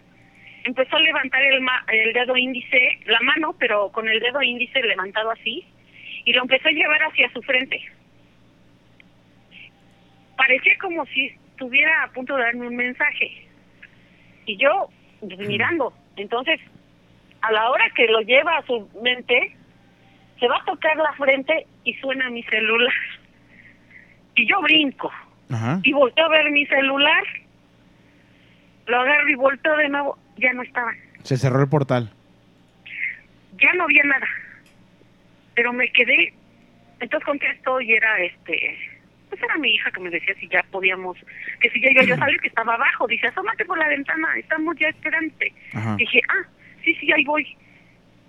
empezó a levantar el, ma- el dedo índice, la mano, pero con el dedo índice levantado así, y lo empezó a llevar hacia su frente. Parecía como si estuviera a punto de darme un mensaje. Y yo pues, mirando. Entonces, a la hora que lo lleva a su mente, se va a tocar la frente y suena mi celular. Y yo brinco Ajá. y volteo a ver mi celular, lo agarro y volteo de nuevo, ya no estaba, Se cerró el portal. ya no había nada. Pero me quedé, entonces contesto y era este, pues era mi hija que me decía si ya podíamos, que si ya iba yo a salir, que estaba abajo, dice, asómate por la ventana, estamos ya esperante. Ajá. Dije, ah, sí, sí, ahí voy.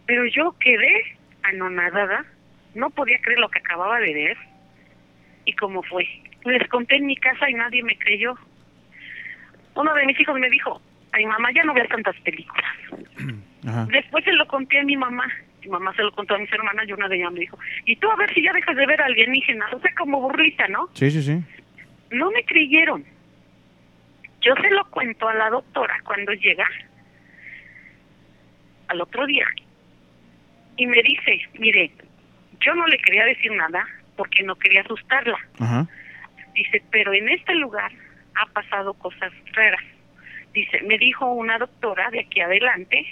Pero yo quedé anonadada, no podía creer lo que acababa de ver. ¿Y cómo fue? Les conté en mi casa y nadie me creyó. Uno de mis hijos me dijo, ay mamá, ya no veas tantas películas. Ajá. Después se lo conté a mi mamá. Mi mamá se lo contó a mis hermanas y una de ellas me dijo, y tú a ver si ya dejas de ver alienígenas. O sea, como burlita, ¿no? Sí, sí, sí. No me creyeron. Yo se lo cuento a la doctora cuando llega al otro día y me dice, mire, yo no le quería decir nada porque no quería asustarla. Ajá. Dice, pero en este lugar ha pasado cosas raras. Dice, me dijo una doctora de aquí adelante,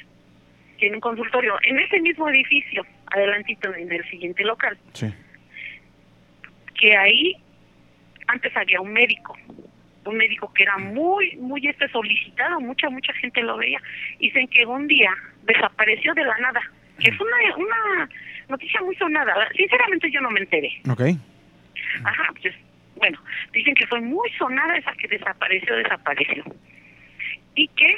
tiene un consultorio en ese mismo edificio, adelantito en el siguiente local, Sí. que ahí antes había un médico, un médico que era muy, muy este solicitado, mucha, mucha gente lo veía. Dicen que un día desapareció de la nada, que fue una, una noticia muy sonada. Sinceramente yo no me enteré. Ok. Ajá, pues bueno, dicen que fue muy sonada esa que desapareció, desapareció. Y que,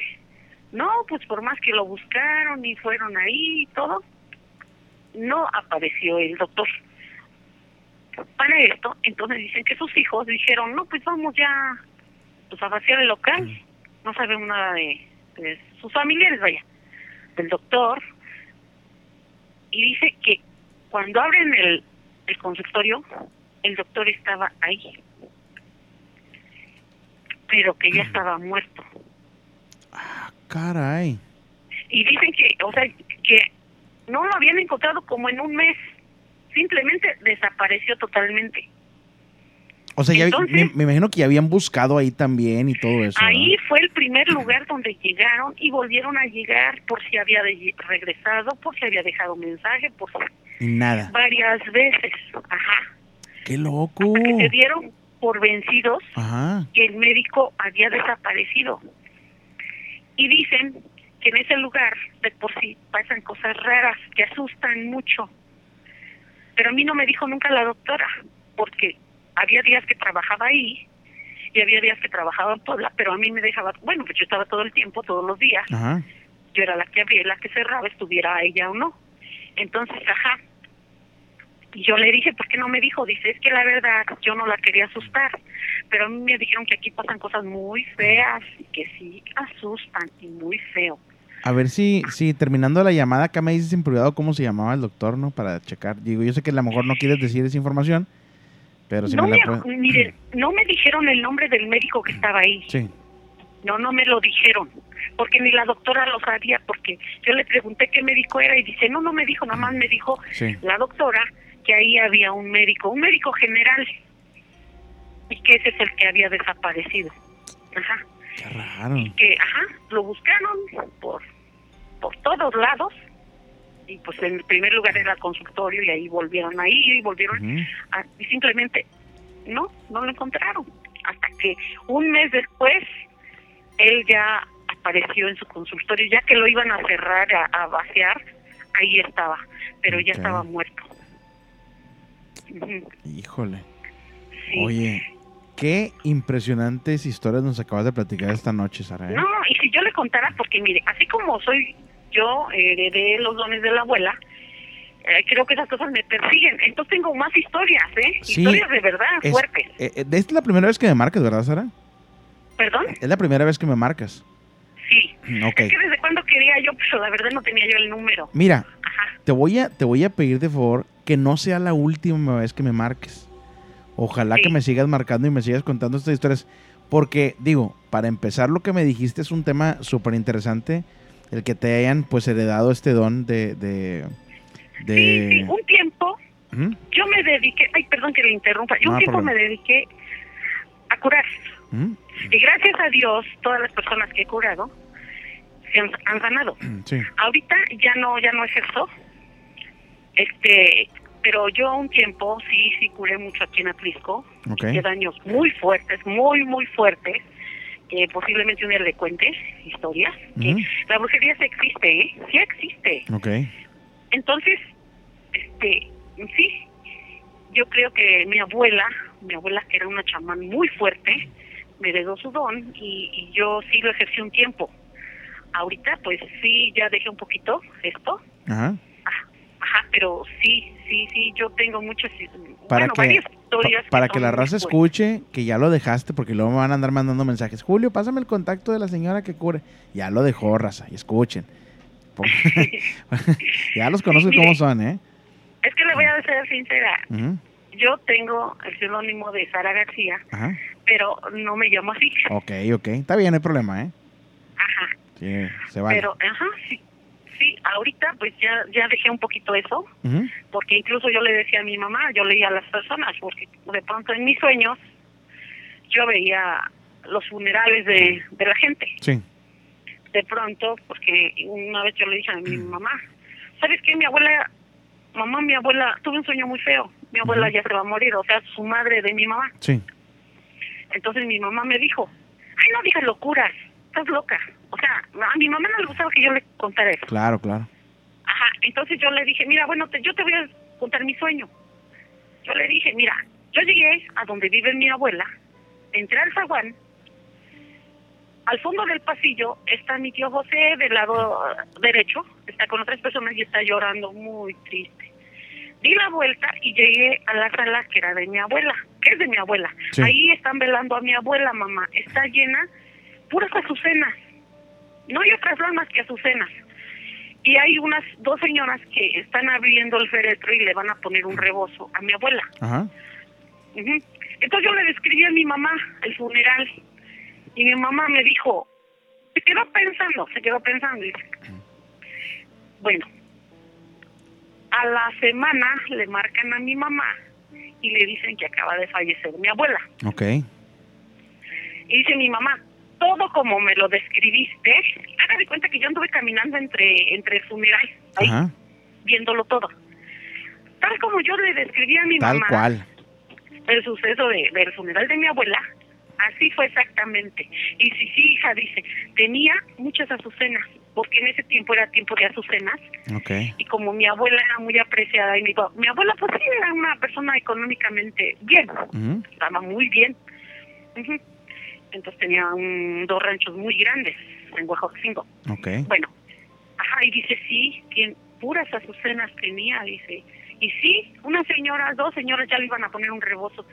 no, pues por más que lo buscaron y fueron ahí y todo, no apareció el doctor. Para esto, entonces dicen que sus hijos dijeron, no, pues vamos ya pues a vaciar el local. No sabemos nada de, de sus familiares, vaya, del doctor. Y dice que cuando abren el, el consultorio, el doctor estaba ahí, pero que ya estaba muerto. Caray. Y dicen que, o sea, que no lo habían encontrado como en un mes, simplemente desapareció totalmente. O sea, ya, Entonces- me, me imagino que ya habían buscado ahí también y todo eso. ¿no? Ahí fue el primer lugar donde llegaron y volvieron a llegar por si había de- regresado, por si había dejado mensaje, por si- nada. varias veces. Ajá. ¡Qué loco! Hasta que se dieron por vencidos Ajá. que el médico había desaparecido. Y dicen que en ese lugar de por sí pasan cosas raras que asustan mucho. Pero a mí no me dijo nunca la doctora, porque había días que trabajaba ahí y había días que trabajaba en Puebla, pero a mí me dejaba, bueno, pues yo estaba todo el tiempo, todos los días, Ajá. yo era la que abría y la que cerraba, estuviera ella o no. Entonces, ajá, yo le dije, ¿por qué no me dijo? Dice, es que la verdad, yo no la quería asustar, pero a mí me dijeron que aquí pasan cosas muy feas y que sí asustan y muy feo. A ver si, si terminando la llamada acá me dices en privado cómo se llamaba el doctor, ¿no? Para checar. Digo, yo sé que a lo mejor no quieres decir esa información, pero si no me la miren, no me dijeron el nombre del médico que estaba ahí. Sí. No, no me lo dijeron, porque ni la doctora lo sabía, porque yo le pregunté qué médico era y dice, no, no me dijo, nada más me dijo Sí. la doctora que ahí había un médico, un médico general, y que ese es el que había desaparecido. Ajá. Qué raro. Que, ajá, lo buscaron por, por todos lados, y pues en primer lugar era el consultorio, y ahí volvieron ahí, y volvieron a- y simplemente no, no lo encontraron. Hasta que un mes después, él ya apareció en su consultorio, ya que lo iban a cerrar, a, a vaciar, ahí estaba, pero ya estaba muerto. Híjole. sí. Oye, qué impresionantes historias nos acabas de platicar esta noche, Sara. ¿eh? No, y si yo le contara, porque mire, así como soy yo, heredé los dones de la abuela, eh, creo que esas cosas me persiguen. Entonces tengo más historias, ¿eh? Sí, historias de verdad, Es- fuertes. eh, esta es la primera vez que me marcas, ¿verdad, Sara? ¿Perdón? Es la primera vez que me marcas. Sí. Ok. Es que desde cuando quería yo, pues la verdad no tenía yo el número. Mira, Ajá. te voy a te voy a pedir de favor que no sea la última vez que me marques. Ojalá Sí. que me sigas marcando y me sigas contando estas historias. Porque, digo, para empezar, lo que me dijiste es un tema súper interesante. El que te hayan, pues, heredado este don de... de, de- Sí, sí, un tiempo yo me dediqué, ay, perdón que le interrumpa, yo No, un tiempo problema. me dediqué a curar. Ujú, Y gracias a Dios, todas las personas que he curado se han, han sanado. Sí. Ahorita ya no, ya no ejerzo, este, pero yo un tiempo sí, sí curé mucho aquí en Atlisco, Ok. hice daños muy fuertes, muy, muy fuertes, que posiblemente un día le cuente historias, que la brujería sí existe, ¿eh? Sí existe. Entonces, este, sí, yo creo que mi abuela, mi abuela que era una chamán muy fuerte, me heredó su don y, y yo sí lo ejercí un tiempo. Ahorita, pues sí, ya dejé un poquito esto, Ajá. Ah, ajá, pero sí, sí, sí, yo tengo muchas, Para bueno, que, varias pa- historias. para que la raza escuche que ya lo dejaste, porque luego me van a andar mandando mensajes. Julio, pásame el contacto de la señora que cure. Ya lo dejó, raza, y escuchen. Ya los conozco Sí, cómo son, ¿eh? Es que le voy a ser sincera, Ujú, yo tengo el sinónimo de Sara García, Ajá. pero no me llamo así. Ok, ok. Está bien, no hay problema, ¿eh? Ajá. Sí, se vale. Pero, ajá, sí. Sí, ahorita pues ya, ya dejé un poquito eso, porque incluso yo le decía a mi mamá, yo leía a las personas, porque de pronto en mis sueños yo veía los funerales de, de la gente. Sí. De pronto, porque una vez yo le dije a mi mamá, ¿sabes qué? Mi abuela, mamá, mi abuela, tuve un sueño muy feo, mi abuela ya se va a morir, o sea, su madre de mi mamá. Sí. Entonces mi mamá me dijo, ay, no digas locuras, estás loca. O sea, a mi mamá no le gustaba que yo le contara eso. Claro, claro. Ajá, entonces yo le dije, mira, bueno, te- yo te voy a contar mi sueño. Yo le dije, mira, yo llegué a donde vive mi abuela, entré al zaguán, al fondo del pasillo está mi tío José del lado derecho, está con otras personas y está llorando muy triste. Di la vuelta y llegué a la sala que era de mi abuela, que es de mi abuela. Sí. Ahí están velando a mi abuela, mamá. Está llena, puras azucenas. No hay otras ramas que azucenas. Y hay unas dos señoras que están abriendo el féretro y le van a poner un rebozo a mi abuela. Ajá. Entonces yo le describí a mi mamá el funeral y mi mamá me dijo, se quedó pensando, se quedó pensando. y dice, bueno, a la semana le marcan a mi mamá y le dicen que acaba de fallecer mi abuela. Ok. Y dice mi mamá, todo como me lo describiste, haga de cuenta que yo anduve caminando entre, entre el funeral, ahí, Ajá. viéndolo todo. Tal como yo le describí a mi Tal mamá cual. el suceso de, del funeral de mi abuela, así fue exactamente. Y si sí, hija, dice, tenía muchas azucenas, porque en ese tiempo era tiempo de azucenas, Ok. y como mi abuela era muy apreciada, y mi, mi abuela pues sí era una persona económicamente bien, Ujú. estaba muy bien. Ujú. Entonces tenía un, dos ranchos muy grandes en Huajoxingo. Ok. Bueno, ajá, y dice, sí, que puras azucenas tenía, dice. Y sí, una señora, dos señoras ya le iban a poner un rebozo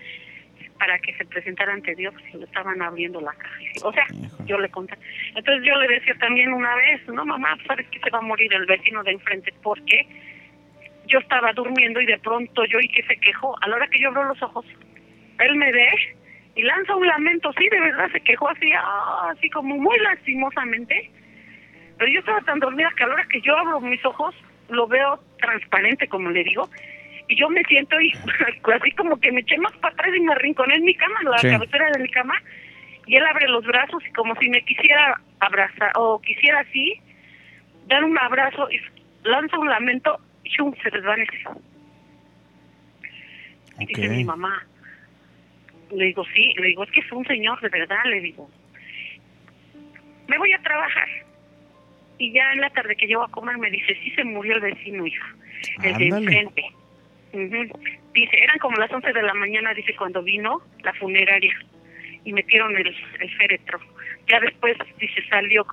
para que se presentara ante Dios, que le estaban abriendo la caja. O sea, yo le conté. Entonces yo le decía también una vez, no mamá, sabes que se va a morir el vecino de enfrente, porque yo estaba durmiendo y de pronto yo y que se quejó, a la hora que yo abro los ojos, él me ve y lanza un lamento, sí, de verdad se quejó así, ah, así como muy lastimosamente. Pero yo estaba tan dormida que a la hora que yo abro mis ojos, lo veo transparente, como le digo, y yo me siento y así como que me eché más para atrás y me arrinconé en mi cama, en la Sí. cabecera de mi cama, y él abre los brazos y como si me quisiera abrazar, o quisiera así, dar un abrazo y lanza un lamento y ¡chum! se desvanece. Y dice mi mamá, le digo, sí, le digo, es que es un señor de verdad, le digo. Me voy a trabajar. Y ya en la tarde que llego a comer me dice, sí se murió el vecino, hija. El de Ándale. Ujú. Dice, eran como las 11 de la mañana, dice, cuando vino la funeraria. Y metieron el, el féretro. Ya después, dice, salió.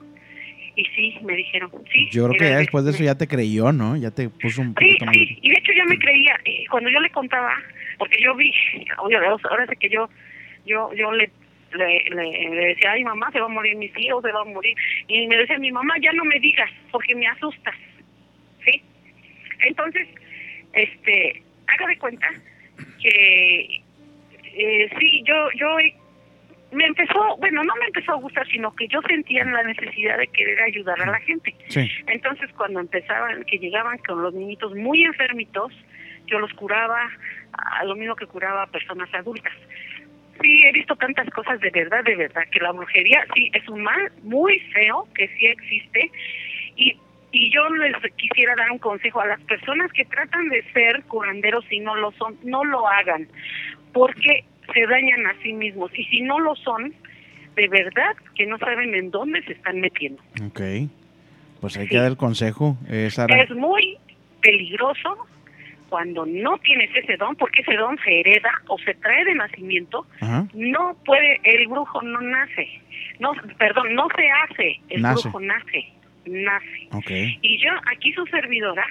Y sí, me dijeron, sí. Yo creo que ya después de eso ya te creyó, ¿no? Ya te puso un Sí, poquito más. sí, y de hecho yo me creía, y cuando yo le contaba, porque yo vi, ahora sé que yo, yo, yo le, le, le, le decía, ay mamá, se va a morir mis hijos, se va a morir, y me decía mi mamá, ya no me digas, porque me asustas, ¿sí? Entonces, este, haga de cuenta que, eh, sí, yo, yo me empezó, bueno, no me empezó a gustar, sino que yo sentía la necesidad de querer ayudar a la gente. Sí. Entonces, cuando empezaban, que llegaban con los niñitos muy enfermitos, yo los curaba, a lo mismo que curaba a personas adultas. Sí, he visto tantas cosas de verdad, de verdad, que la brujería sí es un mal muy feo, que sí existe, y, y yo les quisiera dar un consejo a las personas que tratan de ser curanderos y no lo son, no lo hagan, porque se dañan a sí mismos, y si no lo son, de verdad que no saben en dónde se están metiendo. Ok. Pues ahí Sí. queda el consejo, eh, Sara. Es muy peligroso cuando no tienes ese don, porque ese don se hereda o se trae de nacimiento. Ajá. No puede, el brujo no nace. No, perdón, no se hace. El Nace. brujo nace. Nace. Ok. Y yo, aquí su servidora,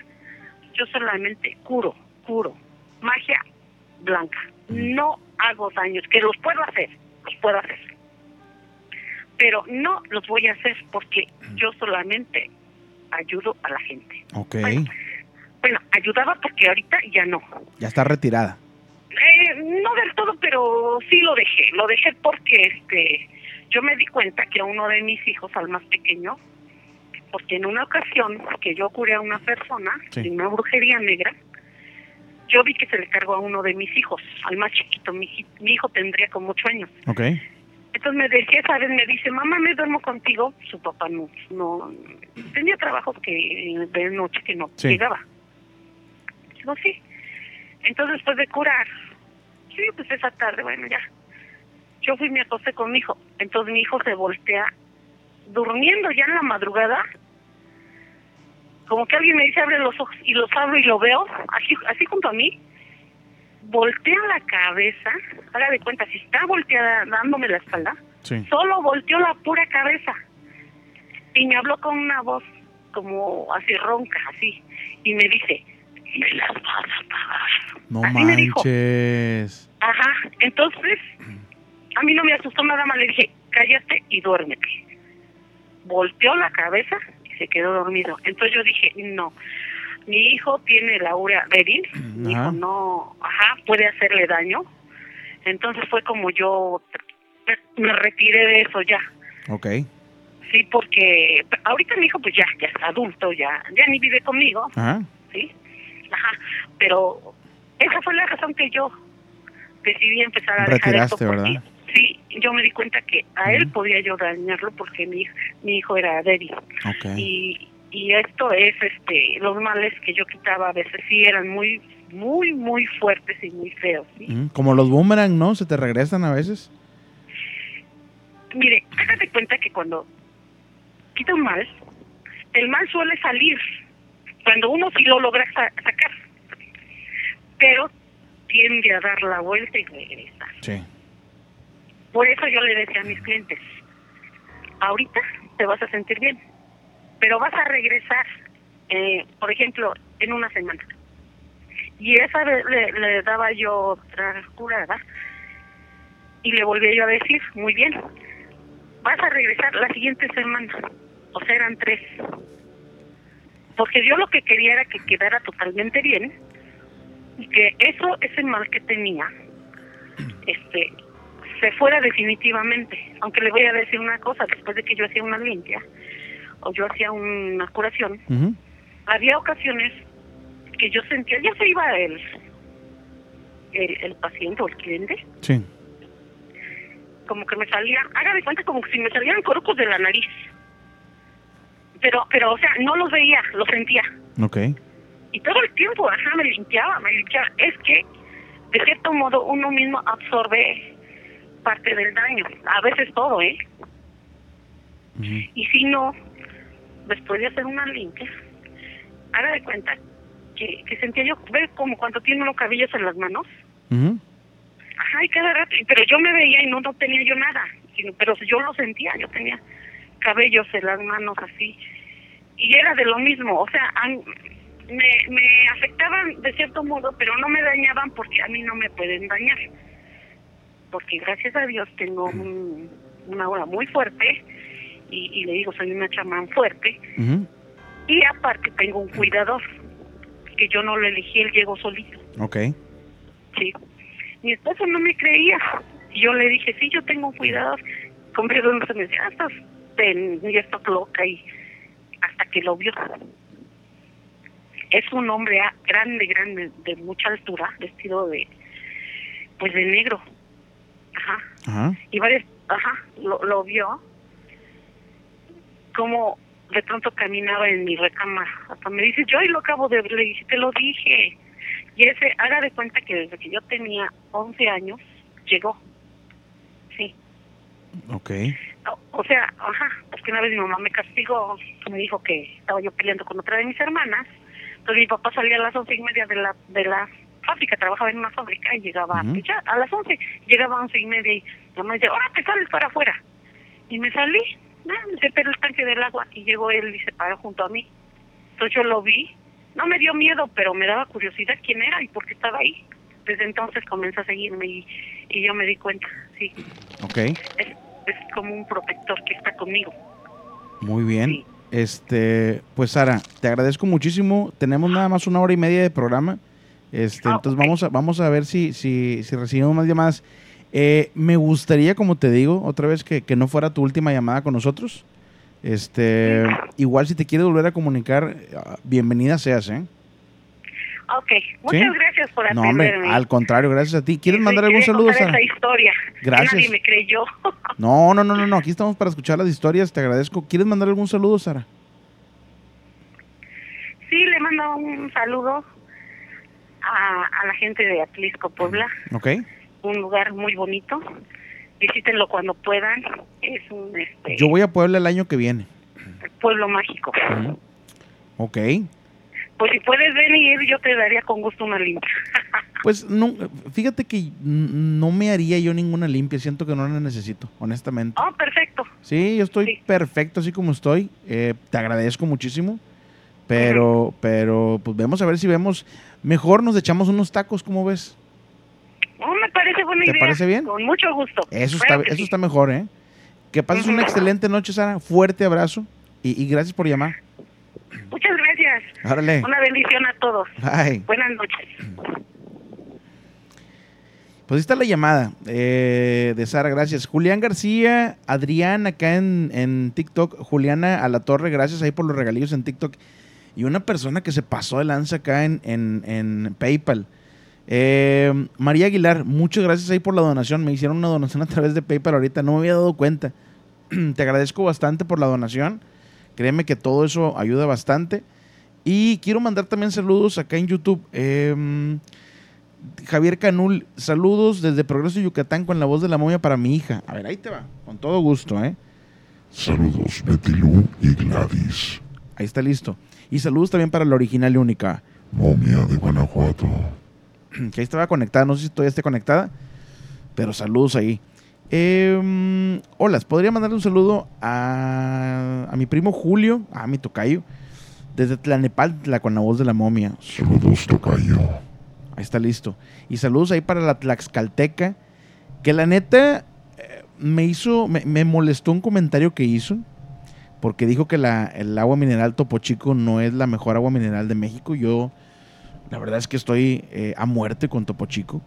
yo solamente curo, curo. Magia blanca. No hago daños, que los puedo hacer, los puedo hacer. Pero no los voy a hacer porque yo solamente ayudo a la gente. Ok. Bueno, ayudaba porque ahorita ya no. Ya está retirada. Eh, no del todo, pero sí lo dejé. Lo dejé porque este, yo me di cuenta que a uno de mis hijos, al más pequeño, porque en una ocasión que yo curé a una persona Sí. de una brujería negra, yo vi que se le cargó a uno de mis hijos, al más chiquito. Mi, hi- mi hijo tendría como ocho años. Ok. Entonces me decía, esa vez me dice, mamá, me duermo contigo. Su papá no, no tenía trabajo que de noche que no Sí. llegaba. Digo, sí. Entonces después de curar, sí, pues esa tarde, bueno, ya. Yo fui y me acosté con mi hijo. Entonces mi hijo se voltea, durmiendo ya en la madrugada, como que alguien me dice, abre los ojos, y los abro y lo veo, así, así junto a mí, voltea la cabeza, haga de cuenta, si está volteada dándome la espalda, Sí. solo volteó la pura cabeza y me habló con una voz como así ronca, así, y me dice, me las vas a pagar. No Así manches. Ajá, entonces a mí no me asustó nada más, le dije, cállate y duérmete. Volteó la cabeza se quedó dormido. Entonces yo dije, no, mi hijo tiene la mi Ajá. hijo no, ajá, puede hacerle daño. Entonces fue como yo me retiré de eso ya. Ok. Sí, porque ahorita mi hijo pues ya, ya es adulto, ya, ya ni vive conmigo, Ajá. ¿sí? Ajá, pero esa fue la razón que yo decidí empezar a dejar Retiraste, esto porque, ¿verdad? Sí, yo me di cuenta que a él podía yo dañarlo porque mi, mi hijo era débil. Ok. Y, y esto es, este, los males que yo quitaba a veces sí eran muy, muy, muy fuertes y muy feos, ¿sí? Como los boomerang, ¿no? Se te regresan a veces. Mire, hágate cuenta que cuando quita un mal, el mal suele salir cuando uno sí lo logra sa- sacar, pero tiende a dar la vuelta y regresa. Sí. Por eso yo le decía a mis clientes, ahorita te vas a sentir bien, pero vas a regresar, eh, por ejemplo, en una semana. Y esa le, le daba yo otra curada y le volví yo a decir, muy bien, vas a regresar la siguiente semana, o sea, eran tres. Porque yo lo que quería era que quedara totalmente bien y que eso, ese mal que tenía, este, se fuera definitivamente. Aunque le voy a decir una cosa, después de que yo hacía una limpia o yo hacía una curación, había ocasiones que yo sentía, ya se iba el, el, el paciente o el cliente, Sí. como que me salía, haga de cuenta como que si me salían corucos de la nariz. Pero, pero, o sea, no los veía, los sentía. Ok. Y todo el tiempo, ajá, me limpiaba, me limpiaba. Es que, de cierto modo, uno mismo absorbe parte del daño. A veces todo, ¿eh? Y si no, después de hacer una limpia, haga de cuenta que, que sentía yo, ve como cuando tiene unos cabellos en las manos. Ujú. Ajá, y cada rato, pero yo me veía y no, no tenía yo nada, sino- pero yo lo sentía, yo tenía cabellos en las manos así, y era de lo mismo, o sea, an- me, me afectaban de cierto modo, pero no me dañaban porque a mí no me pueden dañar, porque gracias a Dios tengo un- una aura muy fuerte, y, y le digo, soy una chamán fuerte, y aparte tengo un cuidador, que yo no lo elegí, él llegó solito. Ok. Sí. Mi esposo no me creía. Y yo le dije, sí, yo tengo un cuidador. Compré uno se me decía, ah, estás, pen- ya estás loca. Y hasta que lo vio. Es un hombre grande, grande, de mucha altura, vestido de, pues de negro. Ajá. Ajá. Y varias, ajá, lo, lo vio. Como de pronto caminaba en mi recámara. Hasta me dice, yo ahí lo acabo de ver. Le dije, te lo dije. Y ese, haga de cuenta que desde que yo tenía 11 años, llegó. Sí. Ok. O, o sea, ajá, porque una vez mi mamá me castigó, me dijo que estaba yo peleando con otra de mis hermanas. Entonces mi papá salía a las once y media de la, de la fábrica, trabajaba en una fábrica y llegaba ya a las once, llegaba a once y media y mamá dice, ahora te sales para afuera. Y me salí, senté en el tanque del agua y llegó él y se paró junto a mí. Entonces yo lo vi, no me dio miedo, pero me daba curiosidad quién era y por qué estaba ahí. Desde entonces comenzó a seguirme y, y yo me di cuenta, sí, Ok. es, es como un protector que está conmigo. Muy bien. Sí. Este, pues Sara, te agradezco muchísimo. Tenemos nada más una hora y media de programa. Este, Ah, entonces vamos a, vamos a ver si, si, si recibimos más llamadas. Eh, me gustaría, como te digo, otra vez que, que no fuera tu última llamada con nosotros. Este, igual si te quieres volver a comunicar, ah, bienvenida seas, ¿eh? Ok, muchas ¿Sí? gracias por No, hombre, atenderme. al contrario, gracias a ti. ¿Quieres Sí, mandar algún saludo, esa historia. Gracias. Nadie me creyó. No, no, no, no, no. Aquí estamos para escuchar las historias. Te agradezco. ¿Quieres mandar algún saludo, Sara? sí, le mando un saludo a, a la gente de Atlisco, Puebla. ¿Ok? Un lugar muy bonito. Visítenlo cuando puedan. Es un este, Yo voy a Puebla el año que viene. pueblo mágico. Ujú. Ok. Pues si puedes venir, yo te daría con gusto una limpia. Pues no, fíjate que no me haría yo ninguna limpia, siento que no la necesito, honestamente. oh, perfecto. Sí, yo estoy Sí. perfecto así como estoy, eh, te agradezco muchísimo, pero, pero pues vemos a ver si vemos, mejor nos echamos unos tacos, ¿cómo ves? Oh, me parece buena ¿Te idea. parece bien? Con mucho gusto. Eso Claro está, eso sí. está mejor, ¿eh? Que pases una Ujú. excelente noche, Sara, fuerte abrazo y, y gracias por llamar. Muchas gracias. Órale, Una bendición a todos. bye. Buenas noches. Pues ahí está la llamada eh, de Sara, gracias. Julián García, Adrián acá en, en TikTok, Juliana a la torre, gracias ahí por los regalillos en TikTok. Y una persona que se pasó de lanza acá en, en- en PayPal. Eh, María Aguilar, muchas gracias ahí por la donación. Me hicieron una donación a través de PayPal ahorita, no me había dado cuenta. Te agradezco bastante por la donación. Créeme que todo eso ayuda bastante. Y quiero mandar también saludos acá en YouTube. Eh, Javier Canul, saludos desde Progreso Yucatán con la voz de la momia para mi hija. A ver, ahí te va, con todo gusto, ¿eh? Saludos, Betilú y Gladys, Ahí está listo. Y saludos también para la original y única, momia de Guanajuato. que ahí estaba conectada, no sé si todavía esté conectada, pero saludos ahí. Eh, hola, podría mandarle un saludo a, a mi primo Julio, a mi tocayo, desde Tlanepal, la con la voz de la momia. Saludos, Tocayo. Ahí está listo. Y saludos ahí para la Tlaxcalteca, que la neta eh, me hizo, me, me molestó un comentario que hizo, porque dijo que el agua mineral Topo Chico no es la mejor agua mineral de México. Yo, la verdad es que estoy eh, a muerte con Topo Chico.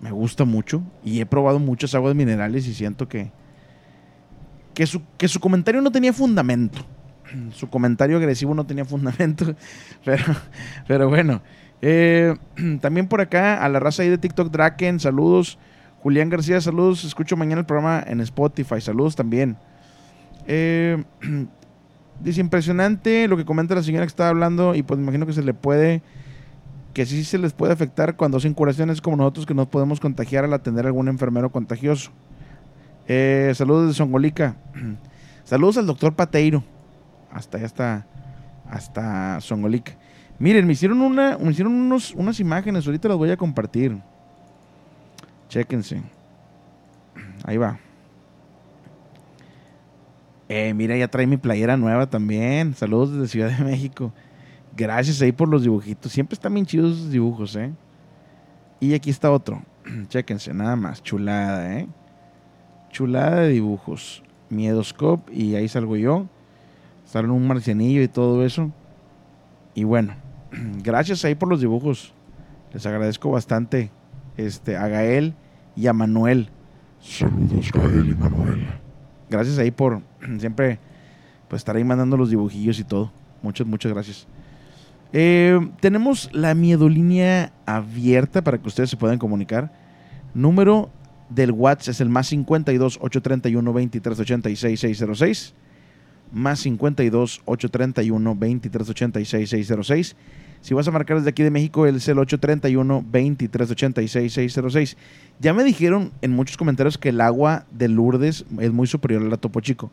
Me gusta mucho y he probado muchas aguas minerales y siento que, que, su, que su comentario no tenía fundamento. Su comentario agresivo no tenía fundamento, pero, pero bueno. Eh, también por acá a la raza ahí de TikTok Draken, saludos. Julián García, saludos. Escucho mañana el programa en Spotify, saludos también. Eh, dice impresionante lo que comenta la señora que estaba hablando y pues imagino que se le puede que sí se les puede afectar cuando hacen curaciones como nosotros que nos podemos contagiar al atender a algún enfermero contagioso. Eh, saludos de Songolica. saludos al doctor Pateiro. Hasta hasta, hasta Songolica. Miren, me hicieron, una, me hicieron unos, unas imágenes, ahorita las voy a compartir. Chéquense. Ahí va. Eh, mira, ya trae mi playera nueva también. Saludos desde Ciudad de México. Gracias ahí por los dibujitos. Siempre están bien chidos esos dibujos, ¿eh? Y aquí está otro. Chéquense, nada más. Chulada, ¿eh? Chulada de dibujos. Miedoscope y ahí salgo yo. Sale un marcianillo y todo eso. Y bueno, gracias ahí por los dibujos. Les agradezco bastante este, a Gael y a Manuel. Saludos, Gael y Manuel. Gracias ahí por siempre pues, estar ahí mandando los dibujillos y todo. Muchas, muchas gracias. Eh, tenemos la miedolínea abierta para que ustedes se puedan comunicar. Número del WhatsApp es el más 52 831 23 86 606. Más 52 831 23 86 606. Si vas a marcar desde aquí de México, el es el 831 23 86 606. Ya me dijeron en muchos comentarios que el agua de Lourdes es muy superior a la Topo Chico.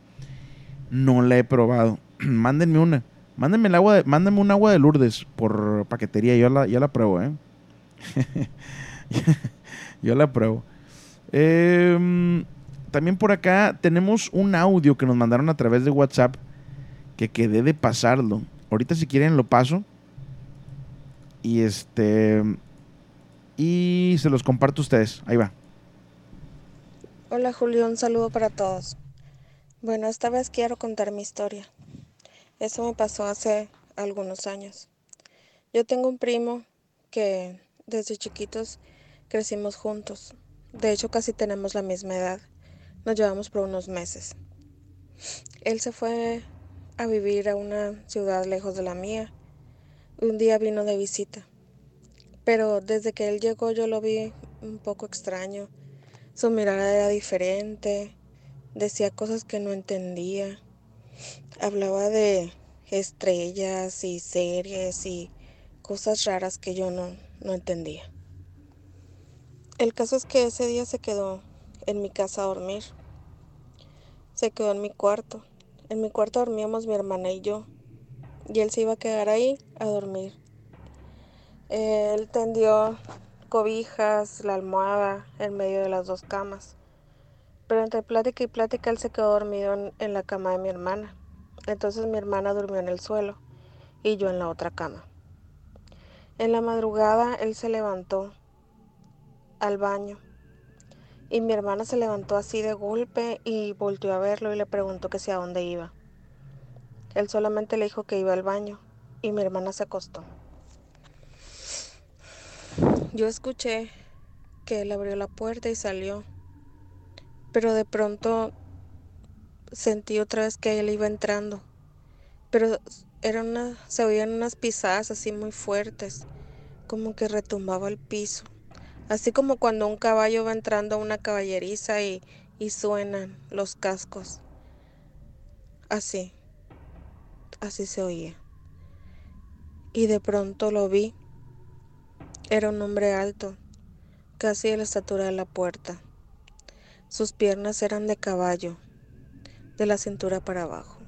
No la he probado. Mándenme una. Mándenme, el agua de, mándenme un agua de Lourdes por paquetería. Yo la, ya la pruebo, ¿eh? yo la pruebo. Eh, también por acá tenemos un audio que nos mandaron a través de WhatsApp que quedé de pasarlo. Ahorita si quieren lo paso. Y este... Y se los comparto a ustedes. Ahí va. Hola Julio, un saludo para todos. Bueno, esta vez quiero contar mi historia. Eso me pasó hace algunos años. Yo tengo un primo que desde chiquitos crecimos juntos. De hecho, casi tenemos la misma edad. Nos llevamos por unos meses. Él se fue a vivir a una ciudad lejos de la mía. Un día vino de visita. Pero desde que él llegó yo lo vi un poco extraño. Su mirada era diferente. Decía cosas que no entendía. Hablaba de estrellas y series y cosas raras que yo no, no entendía. El caso es que ese día se quedó en mi casa a dormir. Se quedó en mi cuarto. En mi cuarto dormíamos mi hermana y yo. Y él se iba a quedar ahí a dormir. Él tendió cobijas, la almohada en medio de las dos camas. Pero entre plática y plática él se quedó dormido en, la cama de mi hermana. Entonces mi hermana durmió en el suelo y yo en la otra cama. En la madrugada él se levantó al baño y mi hermana se levantó así de golpe y volvió a verlo y le preguntó que si a dónde iba. Él solamente le dijo que iba al baño y mi hermana se acostó. Yo escuché que él abrió la puerta y salió, pero de pronto sentí otra vez que él iba entrando, pero era una, se oían unas pisadas así muy fuertes, como que retumbaba el piso, así como cuando un caballo va entrando a una caballeriza y, y suenan los cascos, así, así se oía. Y de pronto lo vi, era un hombre alto, casi de la estatura de la puerta. Sus piernas eran de caballo, de la cintura para abajo.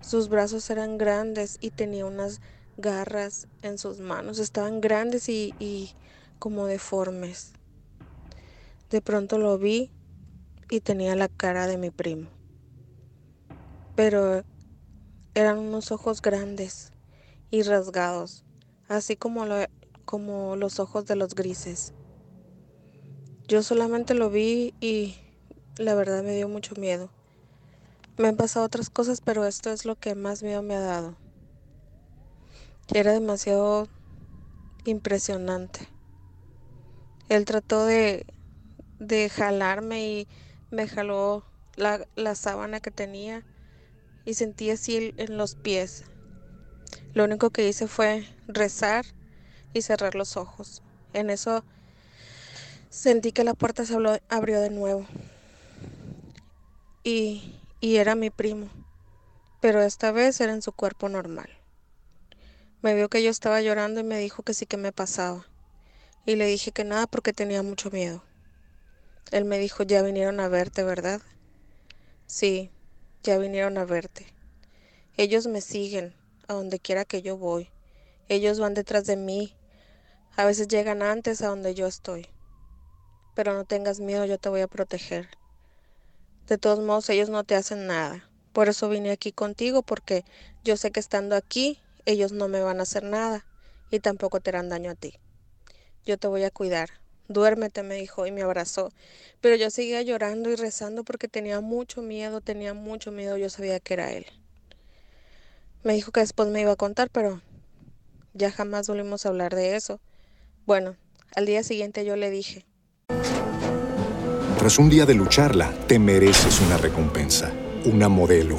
Sus brazos eran grandes y tenía unas garras en sus manos. Estaban grandes y, y como deformes. De pronto lo vi y tenía la cara de mi primo. Pero eran unos ojos grandes y rasgados, así como, como los ojos de los grises. Yo solamente lo vi y la verdad me dio mucho miedo. Me han pasado otras cosas, pero esto es lo que más miedo me ha dado. Era demasiado impresionante. Él trató de, de jalarme y me jaló la, la sábana que tenía y sentí así en los pies. Lo único que hice fue rezar y cerrar los ojos. En eso sentí que la puerta se abrió de nuevo. Y, y era mi primo, pero esta vez era en su cuerpo normal. Me vio que yo estaba llorando y me dijo que sí que me pasaba. Y le dije que nada porque tenía mucho miedo. Él me dijo, ya vinieron a verte, ¿verdad? Sí, ya vinieron a verte. Ellos me siguen a donde quiera que yo voy. Ellos van detrás de mí. A veces llegan antes a donde yo estoy. Pero no tengas miedo, yo te voy a proteger. De todos modos, ellos no te hacen nada. Por eso vine aquí contigo, porque yo sé que estando aquí, ellos no me van a hacer nada y tampoco te harán daño a ti. Yo te voy a cuidar. Duérmete, me dijo y me abrazó. Pero yo seguía llorando y rezando porque tenía mucho miedo, tenía mucho miedo, yo sabía que era él. Me dijo que después me iba a contar, pero ya jamás volvimos a hablar de eso. Bueno, al día siguiente yo le dije, Tras un día de lucharla, te mereces una recompensa, una modelo,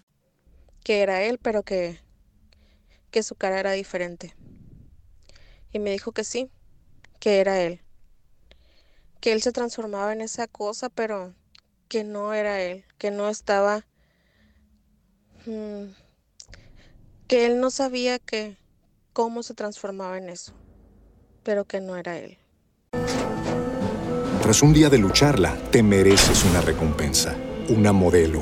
Que era él, pero que, que su cara era diferente. Y me dijo que sí, que era él. Que él se transformaba en esa cosa, pero que no era él, que no estaba... mm, que él no sabía que cómo se transformaba en eso, pero que no era él. Tras un día de lucharla, te mereces una recompensa, una modelo,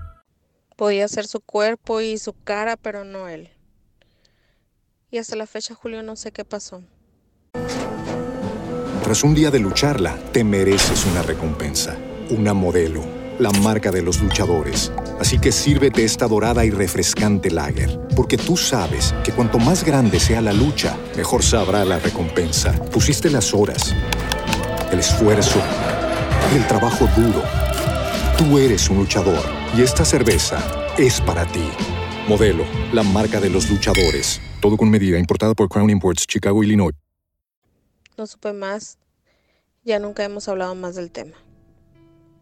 Podía ser su cuerpo y su cara, pero no él. Y hasta la fecha, Julio, no sé qué pasó. Tras un día de lucharla, te mereces una recompensa, una modelo, la marca de los luchadores. Así que sírvete esta dorada y refrescante lager, porque tú sabes que cuanto más grande sea la lucha, mejor sabrá la recompensa. Pusiste las horas, el esfuerzo, el trabajo duro. Tú eres un luchador y esta cerveza es para ti. Modelo, la marca de los luchadores. Todo con medida, importada por Crown Imports, Chicago, Illinois. No supe más. Ya nunca hemos hablado más del tema.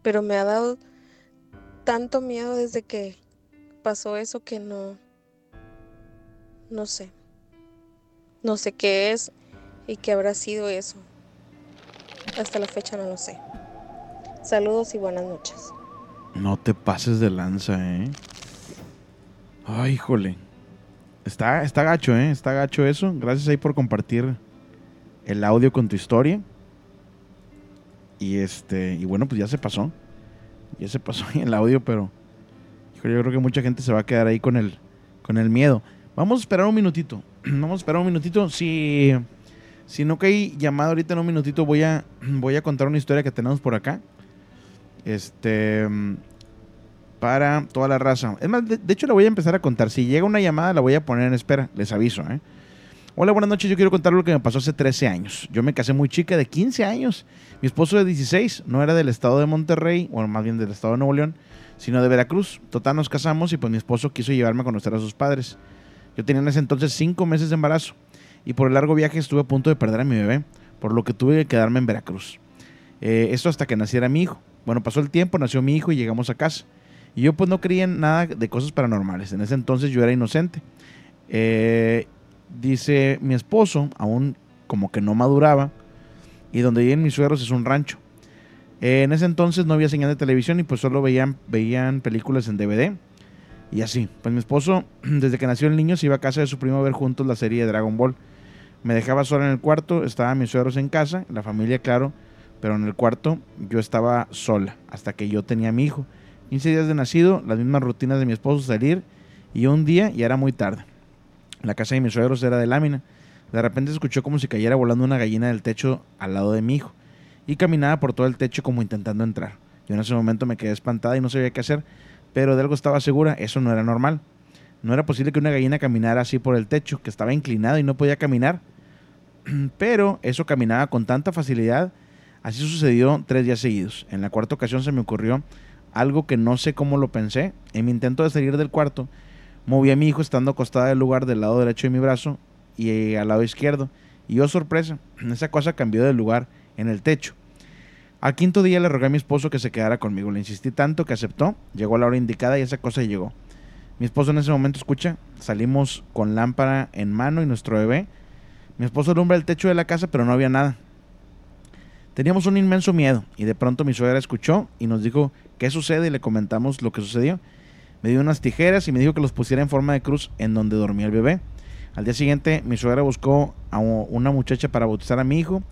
Pero me ha dado tanto miedo desde que pasó eso que no... No sé. No sé qué es ¿Y qué habrá sido eso? Hasta la fecha no lo sé. Saludos y buenas noches. No te pases de lanza, ¿eh? Ay, híjole. Está, está gacho, ¿eh? Está gacho eso. Gracias ahí por compartir el audio con tu historia. Y este, y bueno, pues ya se pasó. Ya se pasó ahí el audio, pero híjole, yo creo que mucha gente se va a quedar ahí con el, con el miedo. Vamos a esperar un minutito. Vamos a esperar un minutito. Si, si no cae llamada ahorita en un minutito, voy a, voy a contar una historia que tenemos por acá. Este. Para toda la raza. Es más, de, hecho, la voy a empezar a contar. Si llega una llamada, la voy a poner en espera. Les aviso, ¿eh? Hola, buenas noches. Yo quiero contar lo que me pasó hace 13 años. Yo me casé muy chica, de 15 años. Mi esposo de 16 no era del estado de Monterrey, o más bien del estado de Nuevo León, sino de Veracruz. Total, nos casamos y pues mi esposo quiso llevarme a conocer a sus padres. Yo tenía en ese entonces 5 meses de embarazo y por el largo viaje estuve a punto de perder a mi bebé, por lo que tuve que quedarme en Veracruz. Eh, esto hasta que naciera mi hijo. Bueno, pasó el tiempo, nació mi hijo y llegamos a casa. Y yo pues no creía en nada de cosas paranormales. En ese entonces yo era inocente. Eh, dice mi esposo, aún como que no maduraba, y donde viven mis suegros es un rancho. Eh, en ese entonces no había señal de televisión y pues solo veían, veían películas en DVD. Y así, pues mi esposo, desde que nació el niño, se iba a casa de su primo a ver juntos la serie de Dragon Ball. Me dejaba sola en el cuarto, estaban mis suegros en casa, la familia, claro, pero en el cuarto yo estaba sola, hasta que yo tenía mi hijo. 15 días de nacido, las mismas rutinas de mi esposo, salir, y un día ya era muy tarde. La casa de mis suegros era de lámina. De repente escuchó como si cayera volando una gallina del techo al lado de mi hijo, y caminaba por todo el techo como intentando entrar. Yo en ese momento me quedé espantada y no sabía qué hacer, pero de algo estaba segura, eso no era normal. No era posible que una gallina caminara así por el techo, que estaba inclinado y no podía caminar. Pero eso caminaba con tanta facilidad. Así sucedió tres días seguidos. En la cuarta ocasión se me ocurrió algo que no sé cómo lo pensé. En mi intento de salir del cuarto, moví a mi hijo estando acostada del lugar del lado derecho de mi brazo y eh, al lado izquierdo. Y yo, sorpresa, esa cosa cambió de lugar en el techo. Al quinto día le rogué a mi esposo que se quedara conmigo. Le insistí tanto que aceptó. Llegó a la hora indicada y esa cosa llegó. Mi esposo en ese momento escucha. Salimos con lámpara en mano y nuestro bebé. Mi esposo alumbra el techo de la casa, pero no había nada. Teníamos un inmenso miedo y de pronto mi suegra escuchó y nos dijo qué sucede y le comentamos lo que sucedió. Me dio unas tijeras y me dijo que los pusiera en forma de cruz en donde dormía el bebé. Al día siguiente mi suegra buscó a una muchacha para bautizar a mi hijo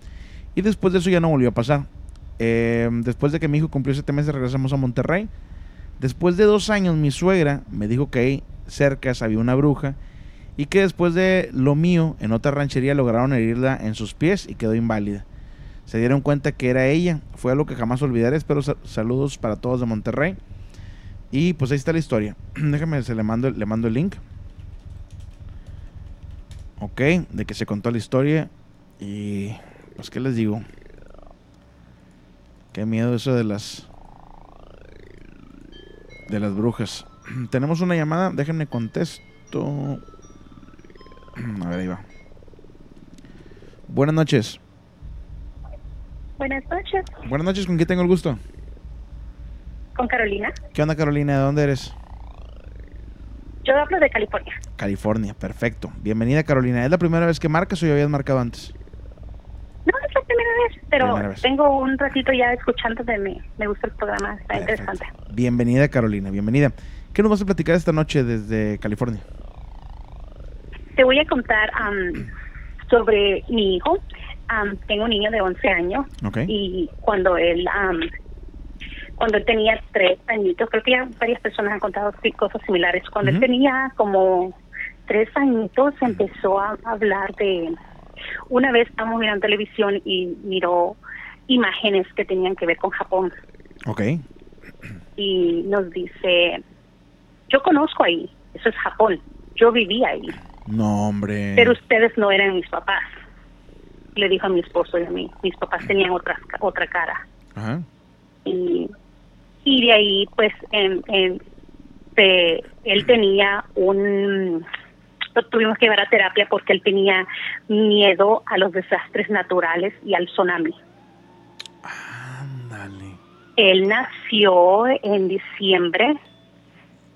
y después de eso ya no volvió a pasar. Eh, después de que mi hijo cumplió siete meses regresamos a Monterrey. Después de dos años mi suegra me dijo que ahí cerca había una bruja y que después de lo mío en otra ranchería lograron herirla en sus pies y quedó inválida. Se dieron cuenta que era ella, fue algo que jamás olvidaré, espero saludos para todos de Monterrey. Y pues ahí está la historia. Déjame, se le mando, le mando el link. Ok, de que se contó la historia. Y pues qué les digo. Qué miedo eso de las de las brujas. Tenemos una llamada, déjenme contesto. A ver, ahí va. Buenas noches. Buenas noches. Buenas noches, ¿con quién tengo el gusto? Con Carolina. ¿Qué onda, Carolina? ¿De dónde eres? Yo hablo de California. California, perfecto. Bienvenida, Carolina. ¿Es la primera vez que marcas o ya habías marcado antes? No, es la primera vez, pero Primera vez. tengo un ratito ya escuchando de mí. Me gusta el programa, está interesante. Bienvenida, Carolina, bienvenida. ¿Qué nos vas a platicar esta noche desde California? Te voy a contar am, sobre mi hijo. Am, tengo un niño de 11 años y cuando él am, cuando él tenía tres añitos, creo que ya varias personas han contado cosas similares. Cuando él tenía como tres añitos empezó a hablar de una vez estábamos mirando televisión y miró imágenes que tenían que ver con Japón Ok. y nos dice yo conozco ahí eso es Japón yo viví ahí No, hombre. pero ustedes no eran mis papás le dijo a mi esposo y a mí mis papás tenían otra otra cara. Ajá. y, y de ahí pues en, en- pe- él tenía un lo tuvimos que llevar a terapia porque él tenía miedo a los desastres naturales y al tsunami. Él nació en diciembre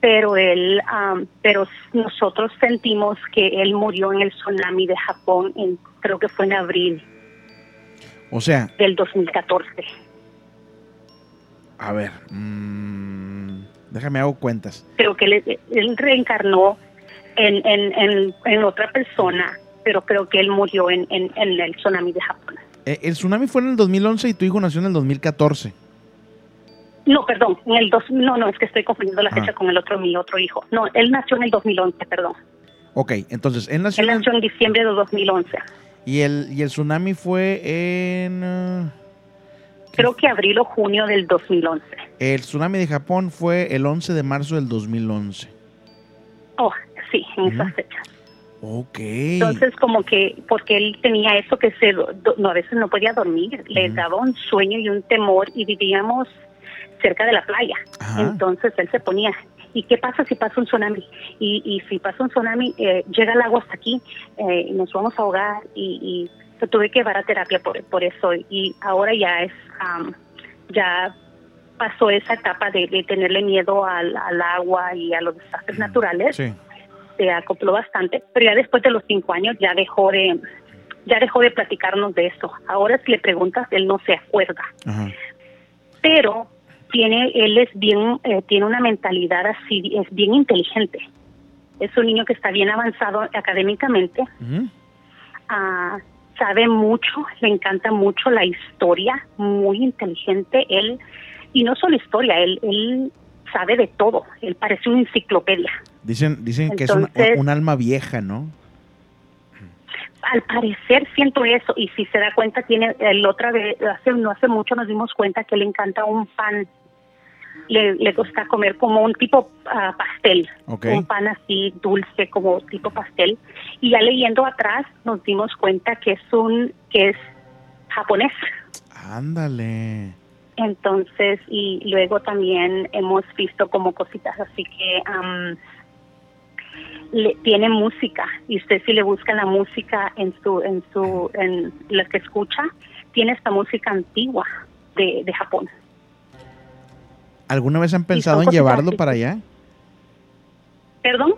pero él am, pero nosotros sentimos que él murió en el tsunami de Japón en creo que fue en abril O sea, del 2014. a ver, mm, déjame hago cuentas. Creo que él, él reencarnó en, en, en, en otra persona, pero creo que él murió en, en, el tsunami de Japón. Eh, el tsunami fue en el 2011 y tu hijo nació en el 2014. No, perdón, en el dos, no, no, es que estoy confundiendo la Ah. fecha con el otro, mi otro hijo. No, él nació en el 2011, perdón. Ok, entonces él nació Él nació en diciembre de 2011. Y el, y el tsunami fue en... eh, Creo que abril o junio del 2011. el tsunami de Japón fue el 11 de marzo del 2011. Oh, sí, en esa fecha. Ok. Entonces, como que, porque él tenía eso que se, no, a veces no podía dormir, le daba un sueño y un temor y vivíamos cerca de la playa. Ajá. Entonces él se ponía, ¿y qué pasa si pasa un tsunami? Y, y si pasa un tsunami, eh, llega el agua hasta aquí, eh, y nos vamos a ahogar y, y tuve que llevar a terapia por, por eso y ahora ya es, am, ya pasó esa etapa de, de tenerle miedo al, al agua y a los desastres naturales Sí. se acopló bastante, pero ya después de los cinco años ya dejó de ya dejó de platicarnos de eso. Ahora si le preguntas, él no se acuerda, Ajá. pero tiene él es bien eh, tiene una mentalidad así, es bien inteligente. Es un niño que está bien avanzado académicamente, ah, sabe mucho, le encanta mucho la historia, muy inteligente. Él y no solo historia, él él sabe de todo. Él parece una enciclopedia. Dicen, dicen que es Entonces- un alma vieja, ¿no? al parecer siento eso y si se da cuenta tiene el otra vez hace no hace mucho nos dimos cuenta que le encanta un pan le, le gusta comer como un tipo ah, pastel. Un pan así dulce como tipo pastel. Y ya leyendo atrás nos dimos cuenta que es un que es japonés. Ándale. entonces y luego también hemos visto como cositas así que am, le, tiene música. Y usted si le busca la música en su en su en la que escucha tiene esta música antigua de, de Japón ¿Alguna vez han pensado en llevarlo para allá? perdón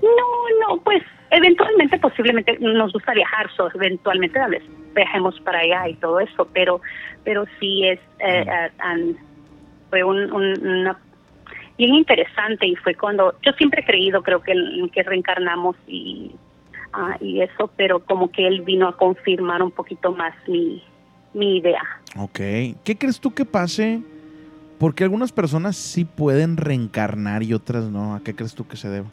no no pues eventualmente posiblemente nos gusta viajar so, eventualmente tal vez viajemos para allá y todo eso pero pero sí es eh, eh, an- fue un, un- una bien interesante y fue cuando yo siempre he creído creo que que reencarnamos y ah, y eso pero como que él vino a confirmar un poquito más mi mi idea Ok. ¿Qué crees tú que pase? Porque algunas personas sí pueden reencarnar y otras no. ¿A qué crees tú que se debe?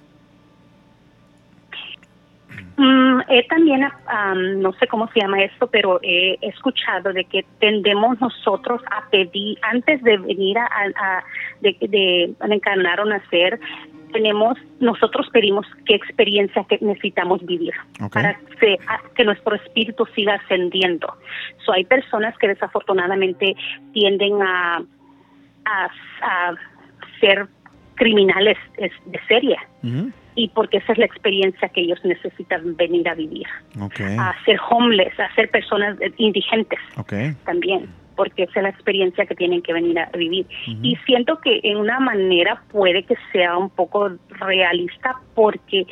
Mm, he también, am, no sé cómo se llama esto, pero he escuchado de que tendemos nosotros a pedir, antes de venir a, a- de, de encarnar o nacer, tenemos, nosotros pedimos qué experiencia que necesitamos vivir para que, que nuestro espíritu siga ascendiendo. So, hay personas que desafortunadamente tienden a, a, a ser criminales es- de serie. Y porque esa es la experiencia que ellos necesitan venir a vivir. A ser homeless, a ser personas eh, indigentes. También, porque esa es la experiencia que tienen que venir a vivir. Y siento que en una manera puede que sea un poco realista, porque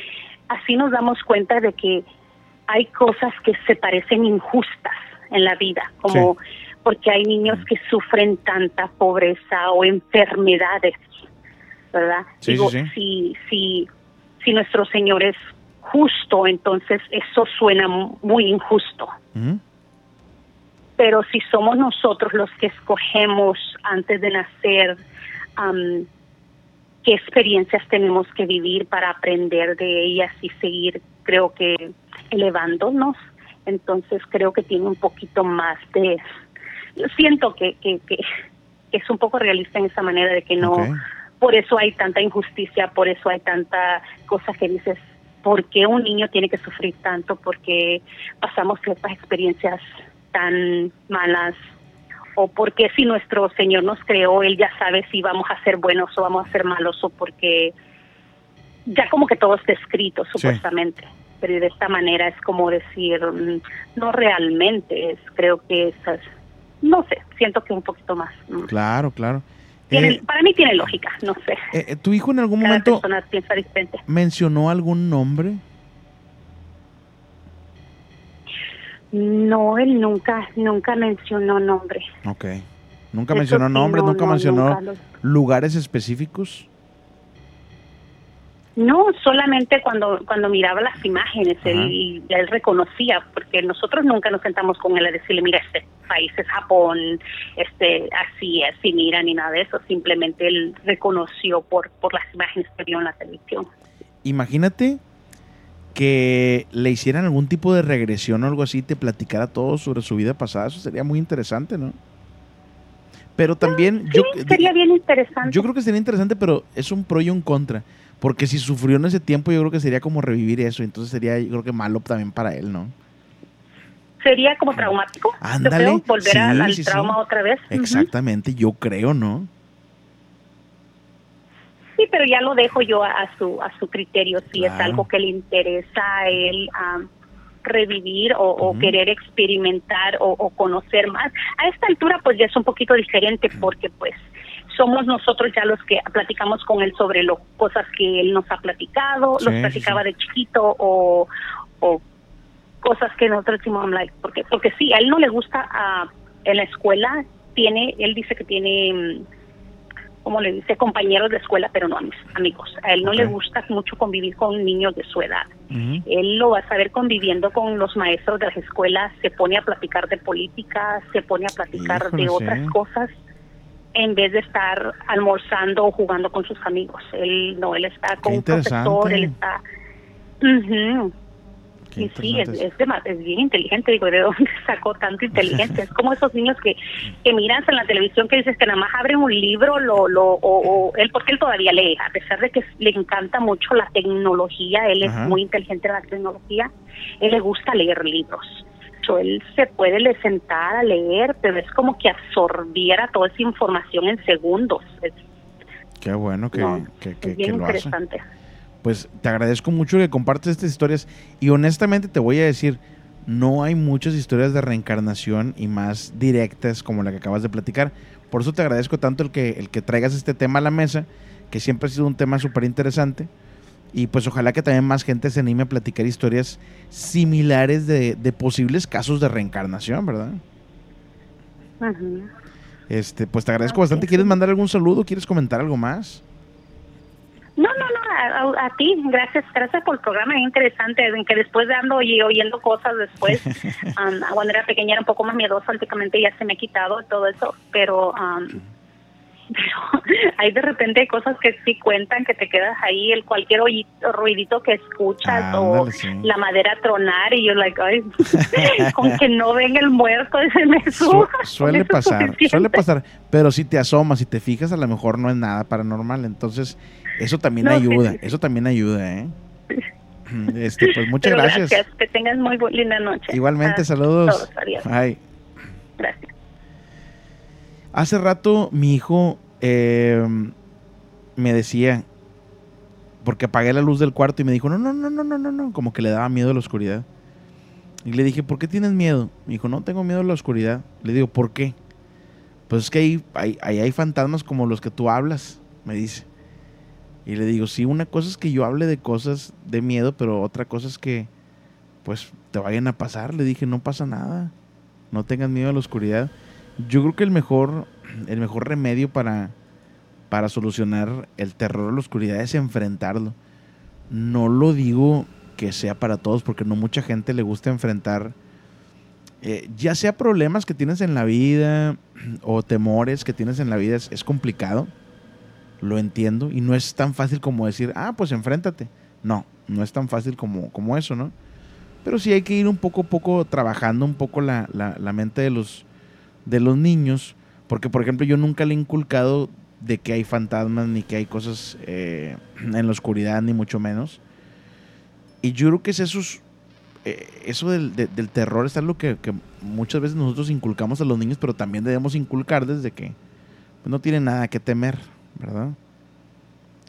así nos damos cuenta de que hay cosas que se parecen injustas en la vida, como porque hay niños que sufren tanta pobreza o enfermedades, ¿verdad? Sí, Digo, sí, sí. si si si nuestro Señor es justo, entonces eso suena mu- muy injusto. Pero si somos nosotros los que escogemos antes de nacer am, qué experiencias tenemos que vivir para aprender de ellas y seguir, creo que, elevándonos, entonces creo que tiene un poquito más de... Siento que, que, que, es un poco realista en esa manera de que no... Por eso hay tanta injusticia, por eso hay tanta cosa que dices, ¿por qué un niño tiene que sufrir tanto? Porque pasamos ciertas experiencias tan malas o porque si nuestro Señor nos creó, Él ya sabe si vamos a ser buenos o vamos a ser malos o porque ya como que todo está escrito supuestamente. Pero de esta manera es como decir, mm, no realmente, es creo que esas, no sé, siento que un poquito más. Claro, claro. tiene- Eh, para mí tiene lógica, no sé. eh, eh, ¿Tu hijo en algún Cada momento persona piensa diferente. mencionó algún nombre? No, él nunca, nunca mencionó nombre. Ok. Nunca Eso mencionó sí, nombres, no, nunca no, mencionó nunca los- lugares específicos. No, solamente cuando cuando miraba las imágenes, él, él reconocía, porque nosotros nunca nos sentamos con él a decirle, mira, este país es Japón, este así, así, mira, ni nada de eso. Simplemente él reconoció por, por las imágenes que vio en la televisión. Imagínate que le hicieran algún tipo de regresión o algo así, te platicara todo sobre su vida pasada, eso sería muy interesante, ¿no? Pero también yo, Sería bien interesante. yo creo que sería interesante, pero es un pro y un contra. Porque si sufrió en ese tiempo, yo creo que sería como revivir eso. Entonces sería, yo creo que malo también para él, ¿no? Sería como traumático. Ándale, creo, volver a- sí, al sí. trauma otra vez. Exactamente, yo creo, ¿no? Sí, pero ya lo dejo yo a, a su a su criterio si es algo que le interesa a él revivir o, o querer experimentar o, o conocer más. A esta altura pues ya es un poquito diferente porque pues somos nosotros ya los que platicamos con él sobre las cosas que él nos ha platicado, Sí, los platicaba sí. de chiquito o, o cosas que nosotros decimos, I'm like, porque, porque sí, a él no le gusta ah, en la escuela, tiene, él dice que tiene, mm, como le dice, compañeros de escuela, pero no amis- amigos. A él no le gusta mucho convivir con niños de su edad. Él lo va a saber conviviendo con los maestros de las escuelas, se pone a platicar de política, se pone a platicar de otras sí. cosas en vez de estar almorzando o jugando con sus amigos. Él no, él está con Qué un profesor, él está... Y sí, es, es, dema- es bien inteligente, digo, ¿de dónde sacó tanta inteligencia? Es como esos niños que, que miras en la televisión que dices que nada más abren un libro, lo, lo, o, o él, porque él todavía lee, a pesar de que le encanta mucho la tecnología, él Ajá. es muy inteligente en la tecnología, él le gusta leer libros. So, él se puede le sentar a leer, pero es como que absorbiera toda esa información en segundos. Es, Qué bueno que, No, que- es que- que bien lo hace. interesante. Pues te agradezco mucho que compartes estas historias y honestamente te voy a decir, no hay muchas historias de reencarnación y más directas como la que acabas de platicar. Por eso te agradezco tanto el que, el que traigas este tema a la mesa, que siempre ha sido un tema súper interesante. Y pues ojalá que también más gente se anime a platicar historias similares de, de posibles casos de reencarnación, ¿verdad? Este, pues te agradezco bastante. ¿Quieres mandar algún saludo? ¿Quieres comentar algo más? No, no, no, a, a- a ti, gracias, gracias por el programa, es interesante, en que después de ando y oyendo cosas después, um, cuando era pequeña era un poco más miedosa, últimamente ya se me ha quitado todo eso, pero, um, pero hay de repente cosas que sí cuentan, que te quedas ahí, el cualquier oí- ruidito que escuchas o Ándale, sí. la madera tronar y yo like, ay, con que no venga el muerto, se me Su- suele pasar, suficiente. suele pasar, pero si te asomas y te fijas, a lo mejor no es nada paranormal, entonces eso también No, ayuda, sí, sí. eso también ayuda, ¿eh? Este, pues muchas gracias. que tengas muy linda noche. Igualmente, A saludos. todos, adiós. Bye. Gracias. Hace rato mi hijo eh, me decía, porque apagué la luz del cuarto y me dijo, no, no, no, no, no, no, no, como que le daba miedo a la oscuridad. Y le dije, ¿por qué tienes miedo? Me dijo, no tengo miedo a la oscuridad. Le digo, ¿por qué? Pues es que ahí, ahí, ahí hay fantasmas como los que tú hablas, me dice. Y le digo, sí, una cosa es que yo hable de cosas de miedo, pero otra cosa es que, pues, te vayan a pasar. Le dije, no pasa nada. No tengas miedo a la oscuridad. Yo creo que el mejor, el mejor remedio para, para solucionar el terror a la oscuridad es enfrentarlo. No lo digo que sea para todos, porque no mucha gente le gusta enfrentar, eh, ya sea problemas que tienes en la vida o temores que tienes en la vida, es, es complicado. Lo entiendo. Y no es tan fácil como decir, ah, pues enfréntate. No, no es tan fácil como, como eso, ¿no? Pero sí hay que ir un poco a poco trabajando un poco la, la- la mente de los, de los niños. Porque, por ejemplo, yo nunca le he inculcado de que hay fantasmas ni que hay cosas eh, en la oscuridad, ni mucho menos. Y yo creo que es esos, eh, eso del, de- del terror es algo que, que muchas veces nosotros inculcamos a los niños, pero también debemos inculcar desde que pues, no tienen nada que temer, ¿verdad?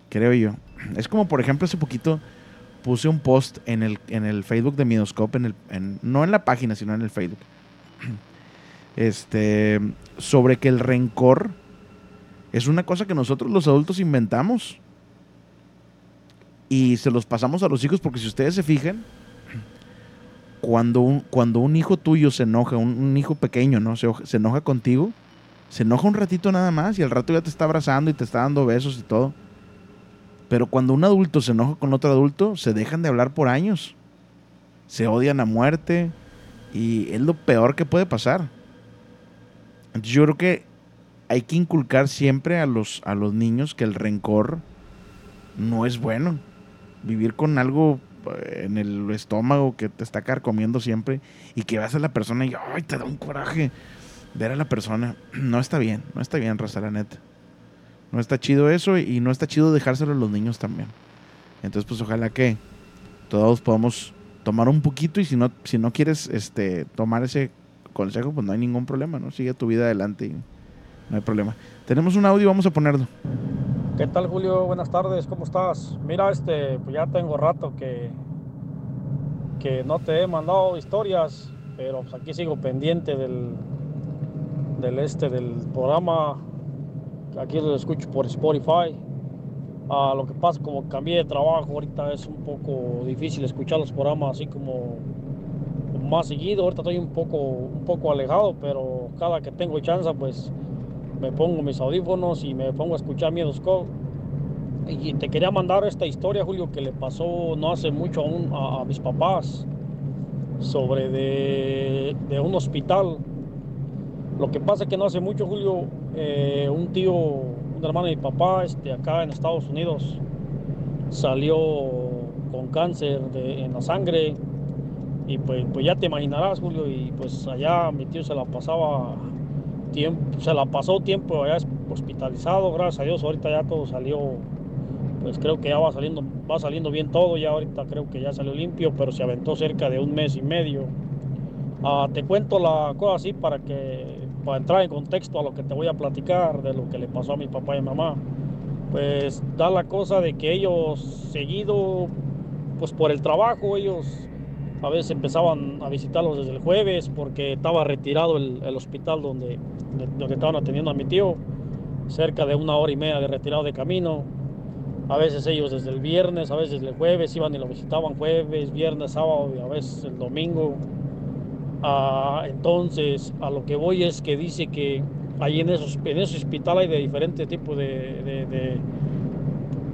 Creo yo. Es como, por ejemplo, hace poquito puse un post en el, en el Facebook de Midoscope, en el, en- no en la página, sino en el Facebook. Este, sobre que el rencor es una cosa que nosotros los adultos inventamos y se los pasamos a los hijos porque si ustedes se fijan, cuando un, cuando un hijo tuyo se enoja, un, hijo pequeño, ¿no? Se, se enoja contigo, se enoja un ratito nada más y al rato ya te está abrazando y te está dando besos y todo. Pero cuando un adulto se enoja con otro adulto, se dejan de hablar por años. Se odian a muerte y es lo peor que puede pasar. Yo creo que hay que inculcar siempre a los, a los niños que el rencor no es bueno. Vivir con algo eh, en el estómago que te está carcomiendo siempre y que vas a la persona y ay, te da un coraje ver a la persona. No está bien, no está bien, raza. No está chido eso y no está chido dejárselo a los niños también. Entonces, pues ojalá que todos podamos tomar un poquito y si no, si no quieres este, tomar ese consejo, pues no hay ningún problema, ¿no? Sigue tu vida adelante y no hay problema. Tenemos un audio, vamos a ponerlo. ¿Qué tal Julio? Buenas tardes, ¿cómo estás? Mira, este, pues ya tengo rato que, que no te he mandado historias, pero pues aquí sigo pendiente del, del este del programa. Aquí lo escucho por Spotify. Ah, lo que pasa como cambié de trabajo ahorita es un poco difícil escuchar los programas así como más seguido. Ahorita estoy un poco un poco alejado, pero cada que tengo chance pues me pongo mis audífonos y me pongo a escuchar Miedos Code. Y te quería mandar esta historia, Julio, que le pasó no hace mucho a, un- a- a mis papás sobre de, de un hospital. Lo que pasa es que no hace mucho, Julio, eh, un tío, un hermano de mi papá, este, acá en Estados Unidos, salió con cáncer de- en la sangre. Y pues, pues ya te imaginarás, Julio, y pues allá mi tío se la pasaba tiempo, se la pasó tiempo allá hospitalizado, gracias a Dios, ahorita ya todo salió, pues creo que ya va saliendo, va saliendo bien todo, ya ahorita creo que ya salió limpio, pero se aventó cerca de un mes y medio. Ah, te cuento la cosa así para que, para entrar en contexto a lo que te voy a platicar de lo que le pasó a mi papá y mamá. Pues da la cosa de que ellos seguido, pues por el trabajo, ellos a veces empezaban a visitarlos desde el jueves porque estaba retirado el, hospital donde, donde estaban atendiendo a mi tío, cerca de una hora y media de retirado de camino. A veces ellos desde el viernes, a veces el jueves iban y lo visitaban jueves, viernes, sábado y a veces el domingo. Ah, entonces, a lo que voy es que dice que ahí en, en ese hospital hay de diferentes tipos de-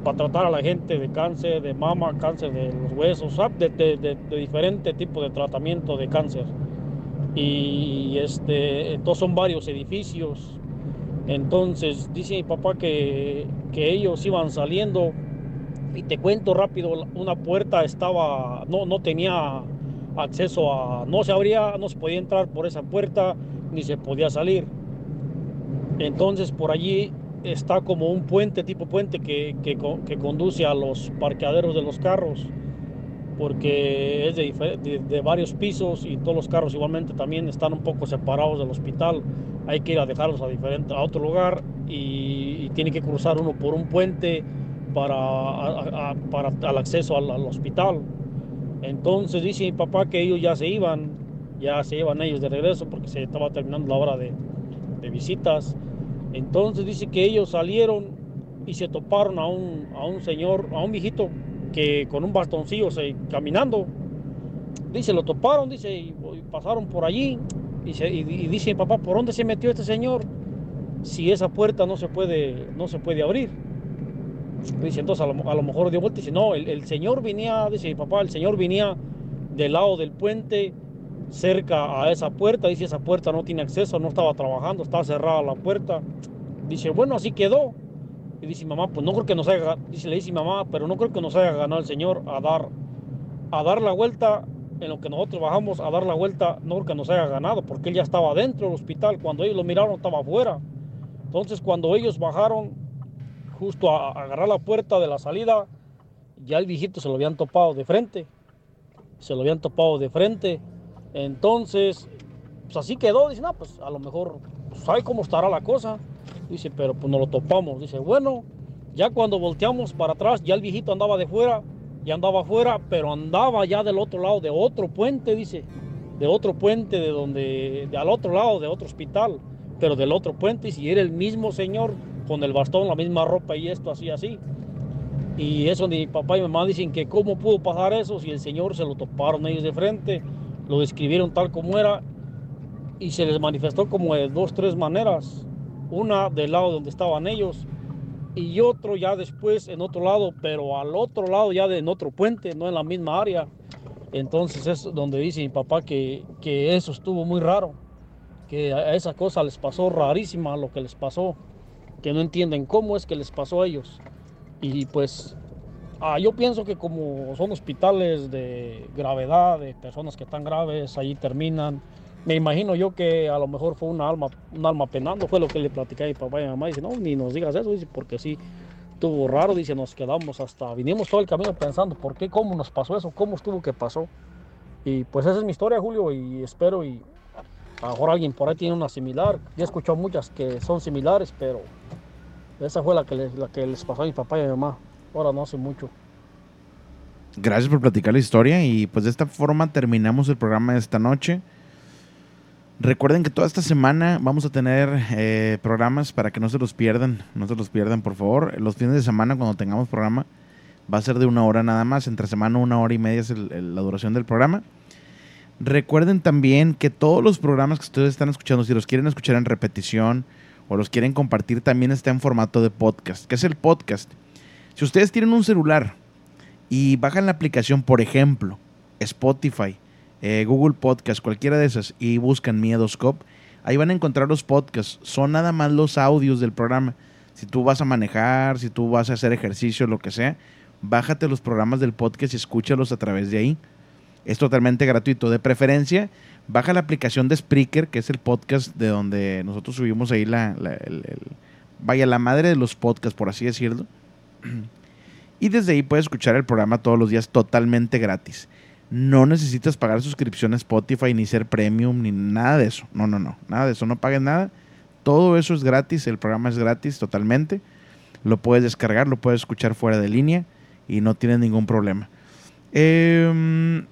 para tratar a la gente de cáncer de mama, cáncer de los huesos, de, de, de, de diferente de tratamiento de cáncer. Y este, entonces son varios edificios. Entonces dice mi papá que, que ellos iban saliendo y te cuento rápido, una puerta estaba, no, no tenía acceso a, no se abría, no se podía entrar por esa puerta ni se podía salir. Entonces por allí está como un puente, tipo puente que, que, que conduce a los parqueaderos de los carros, porque es de, de- varios pisos y todos los carros igualmente también están un poco separados del hospital. Hay que ir a dejarlos a, diferente, a otro lugar y, tiene que cruzar uno por un puente para, a- para al acceso al, al hospital. Entonces dice mi papá que ellos ya se iban, ya se iban ellos de regreso porque se estaba terminando la hora de, de visitas. Entonces dice que ellos salieron y se toparon a un, a un señor, a un viejito que con un bastoncillo se, caminando. Dice, lo toparon, dice, y, pasaron por allí. Y, se- y- dice papá, ¿por dónde se metió este señor? Si esa puerta no se puede, no se puede abrir. Dice, entonces a lo, mejor dio vuelta y dice, no, el, el señor venía, dice papá, el señor venía del lado del puente cerca a esa puerta, dice, esa puerta no tiene acceso, no estaba trabajando, estaba cerrada la puerta. Dice, bueno, así quedó. Y dice mamá, pues no creo que nos haya, dice, le dice mamá, pero no creo que nos haya ganado el señor a dar, a dar la vuelta en lo que nosotros bajamos, a dar la vuelta, no creo que nos haya ganado, porque él ya estaba dentro del hospital, cuando ellos lo miraron estaba afuera. Entonces cuando ellos bajaron justo a, a agarrar la puerta de la salida, ya el viejito se lo habían topado de frente, se lo habían topado de frente. Entonces, pues así quedó, dice, no, pues a lo mejor, pues, sabe cómo estará la cosa. Dice, pero pues nos lo topamos. Dice, bueno, ya cuando volteamos para atrás, ya el viejito andaba de fuera, ya andaba afuera, pero andaba ya del otro lado de otro puente, dice, de otro puente, de donde, de al otro lado, de otro hospital, pero del otro puente, y si era el mismo señor con el bastón, la misma ropa y esto así, así. Y eso mi papá y mamá dicen que cómo pudo pasar eso si el señor se lo toparon ellos de frente. Lo describieron tal como era y se les manifestó como de dos, tres maneras. Una del lado donde estaban ellos y otro ya después en otro lado, pero al otro lado ya de, en otro puente, no en la misma área. Entonces es donde dice mi papá que, que eso estuvo muy raro, que a esa cosa les pasó rarísima lo que les pasó, que no entienden cómo es que les pasó a ellos. Y pues ah, yo pienso que como son hospitales de gravedad, de personas que están graves, ahí terminan. Me imagino yo que a lo mejor fue una alma, un alma penando, fue lo que le platicé a mi papá y a mi mamá. Dice, no, ni nos digas eso, dice, porque sí, estuvo raro, dice, nos quedamos hasta, vinimos todo el camino pensando, ¿por qué? ¿Cómo nos pasó eso? ¿Cómo estuvo que pasó? Y pues esa es mi historia, Julio, y espero y a lo mejor alguien por ahí tiene una similar. Yo he escuchado muchas que son similares, pero esa fue la que, les, la que les pasó a mi papá y a mi mamá. Ahora no hace mucho. Gracias por platicar la historia y pues de esta forma terminamos el programa de esta noche. Recuerden que toda esta semana vamos a tener eh, programas para que no se los pierdan, no se los pierdan por favor. Los fines de semana cuando tengamos programa va a ser de una hora nada más, entre semana una hora y media es el- la duración del programa. Recuerden también que todos los programas que ustedes están escuchando, si los quieren escuchar en repetición o los quieren compartir, también está en formato de podcast. ¿Qué es el podcast? Si ustedes tienen un celular y bajan la aplicación, por ejemplo, Spotify, eh, Google Podcast, cualquiera de esas, y buscan Miedoscope, ahí van a encontrar los podcasts. Son nada más los audios del programa. Si tú vas a manejar, si tú vas a hacer ejercicio, lo que sea, bájate los programas del podcast y escúchalos a través de ahí. Es totalmente gratuito. De preferencia, baja la aplicación de Spreaker, que es el podcast de donde nosotros subimos ahí la, la- vaya, la madre de los podcasts, por así decirlo. Y desde ahí puedes escuchar el programa todos los días totalmente gratis. No necesitas pagar suscripción a Spotify, ni ser premium, ni nada de eso. No, no, no. Nada de eso. No pagues nada. Todo eso es gratis. El programa es gratis totalmente. Lo puedes descargar, lo puedes escuchar fuera de línea y no tienes ningún problema. Em,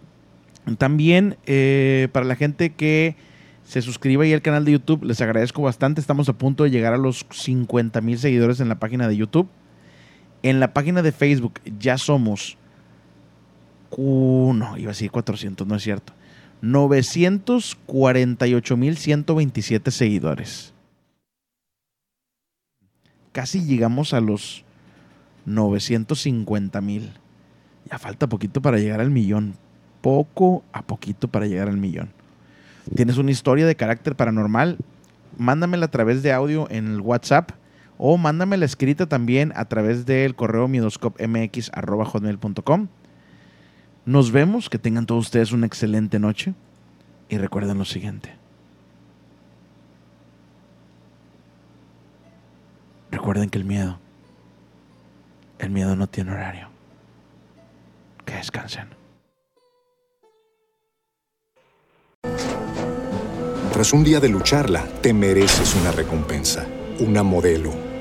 también eh, para la gente que se suscriba ahí al canal de YouTube, les agradezco bastante. Estamos a punto de llegar a los 50 mil seguidores en la página de YouTube. En la página de Facebook ya somos. uh, no, iba a decir 400, no es cierto. 948.127 seguidores. Casi llegamos a los 950 mil. Ya falta poquito para llegar al millón. Poco a poquito para llegar al millón. ¿Tienes una historia de carácter paranormal? Mándamela a través de audio en el WhatsApp o mándamela escrita también a través del correo miedoscopemx.com. Nos vemos, que tengan todos ustedes una excelente noche y recuerden lo siguiente. Recuerden que el miedo, el miedo no tiene horario. Que descansen. Tras un día de lucharla, te mereces una recompensa, una modelo,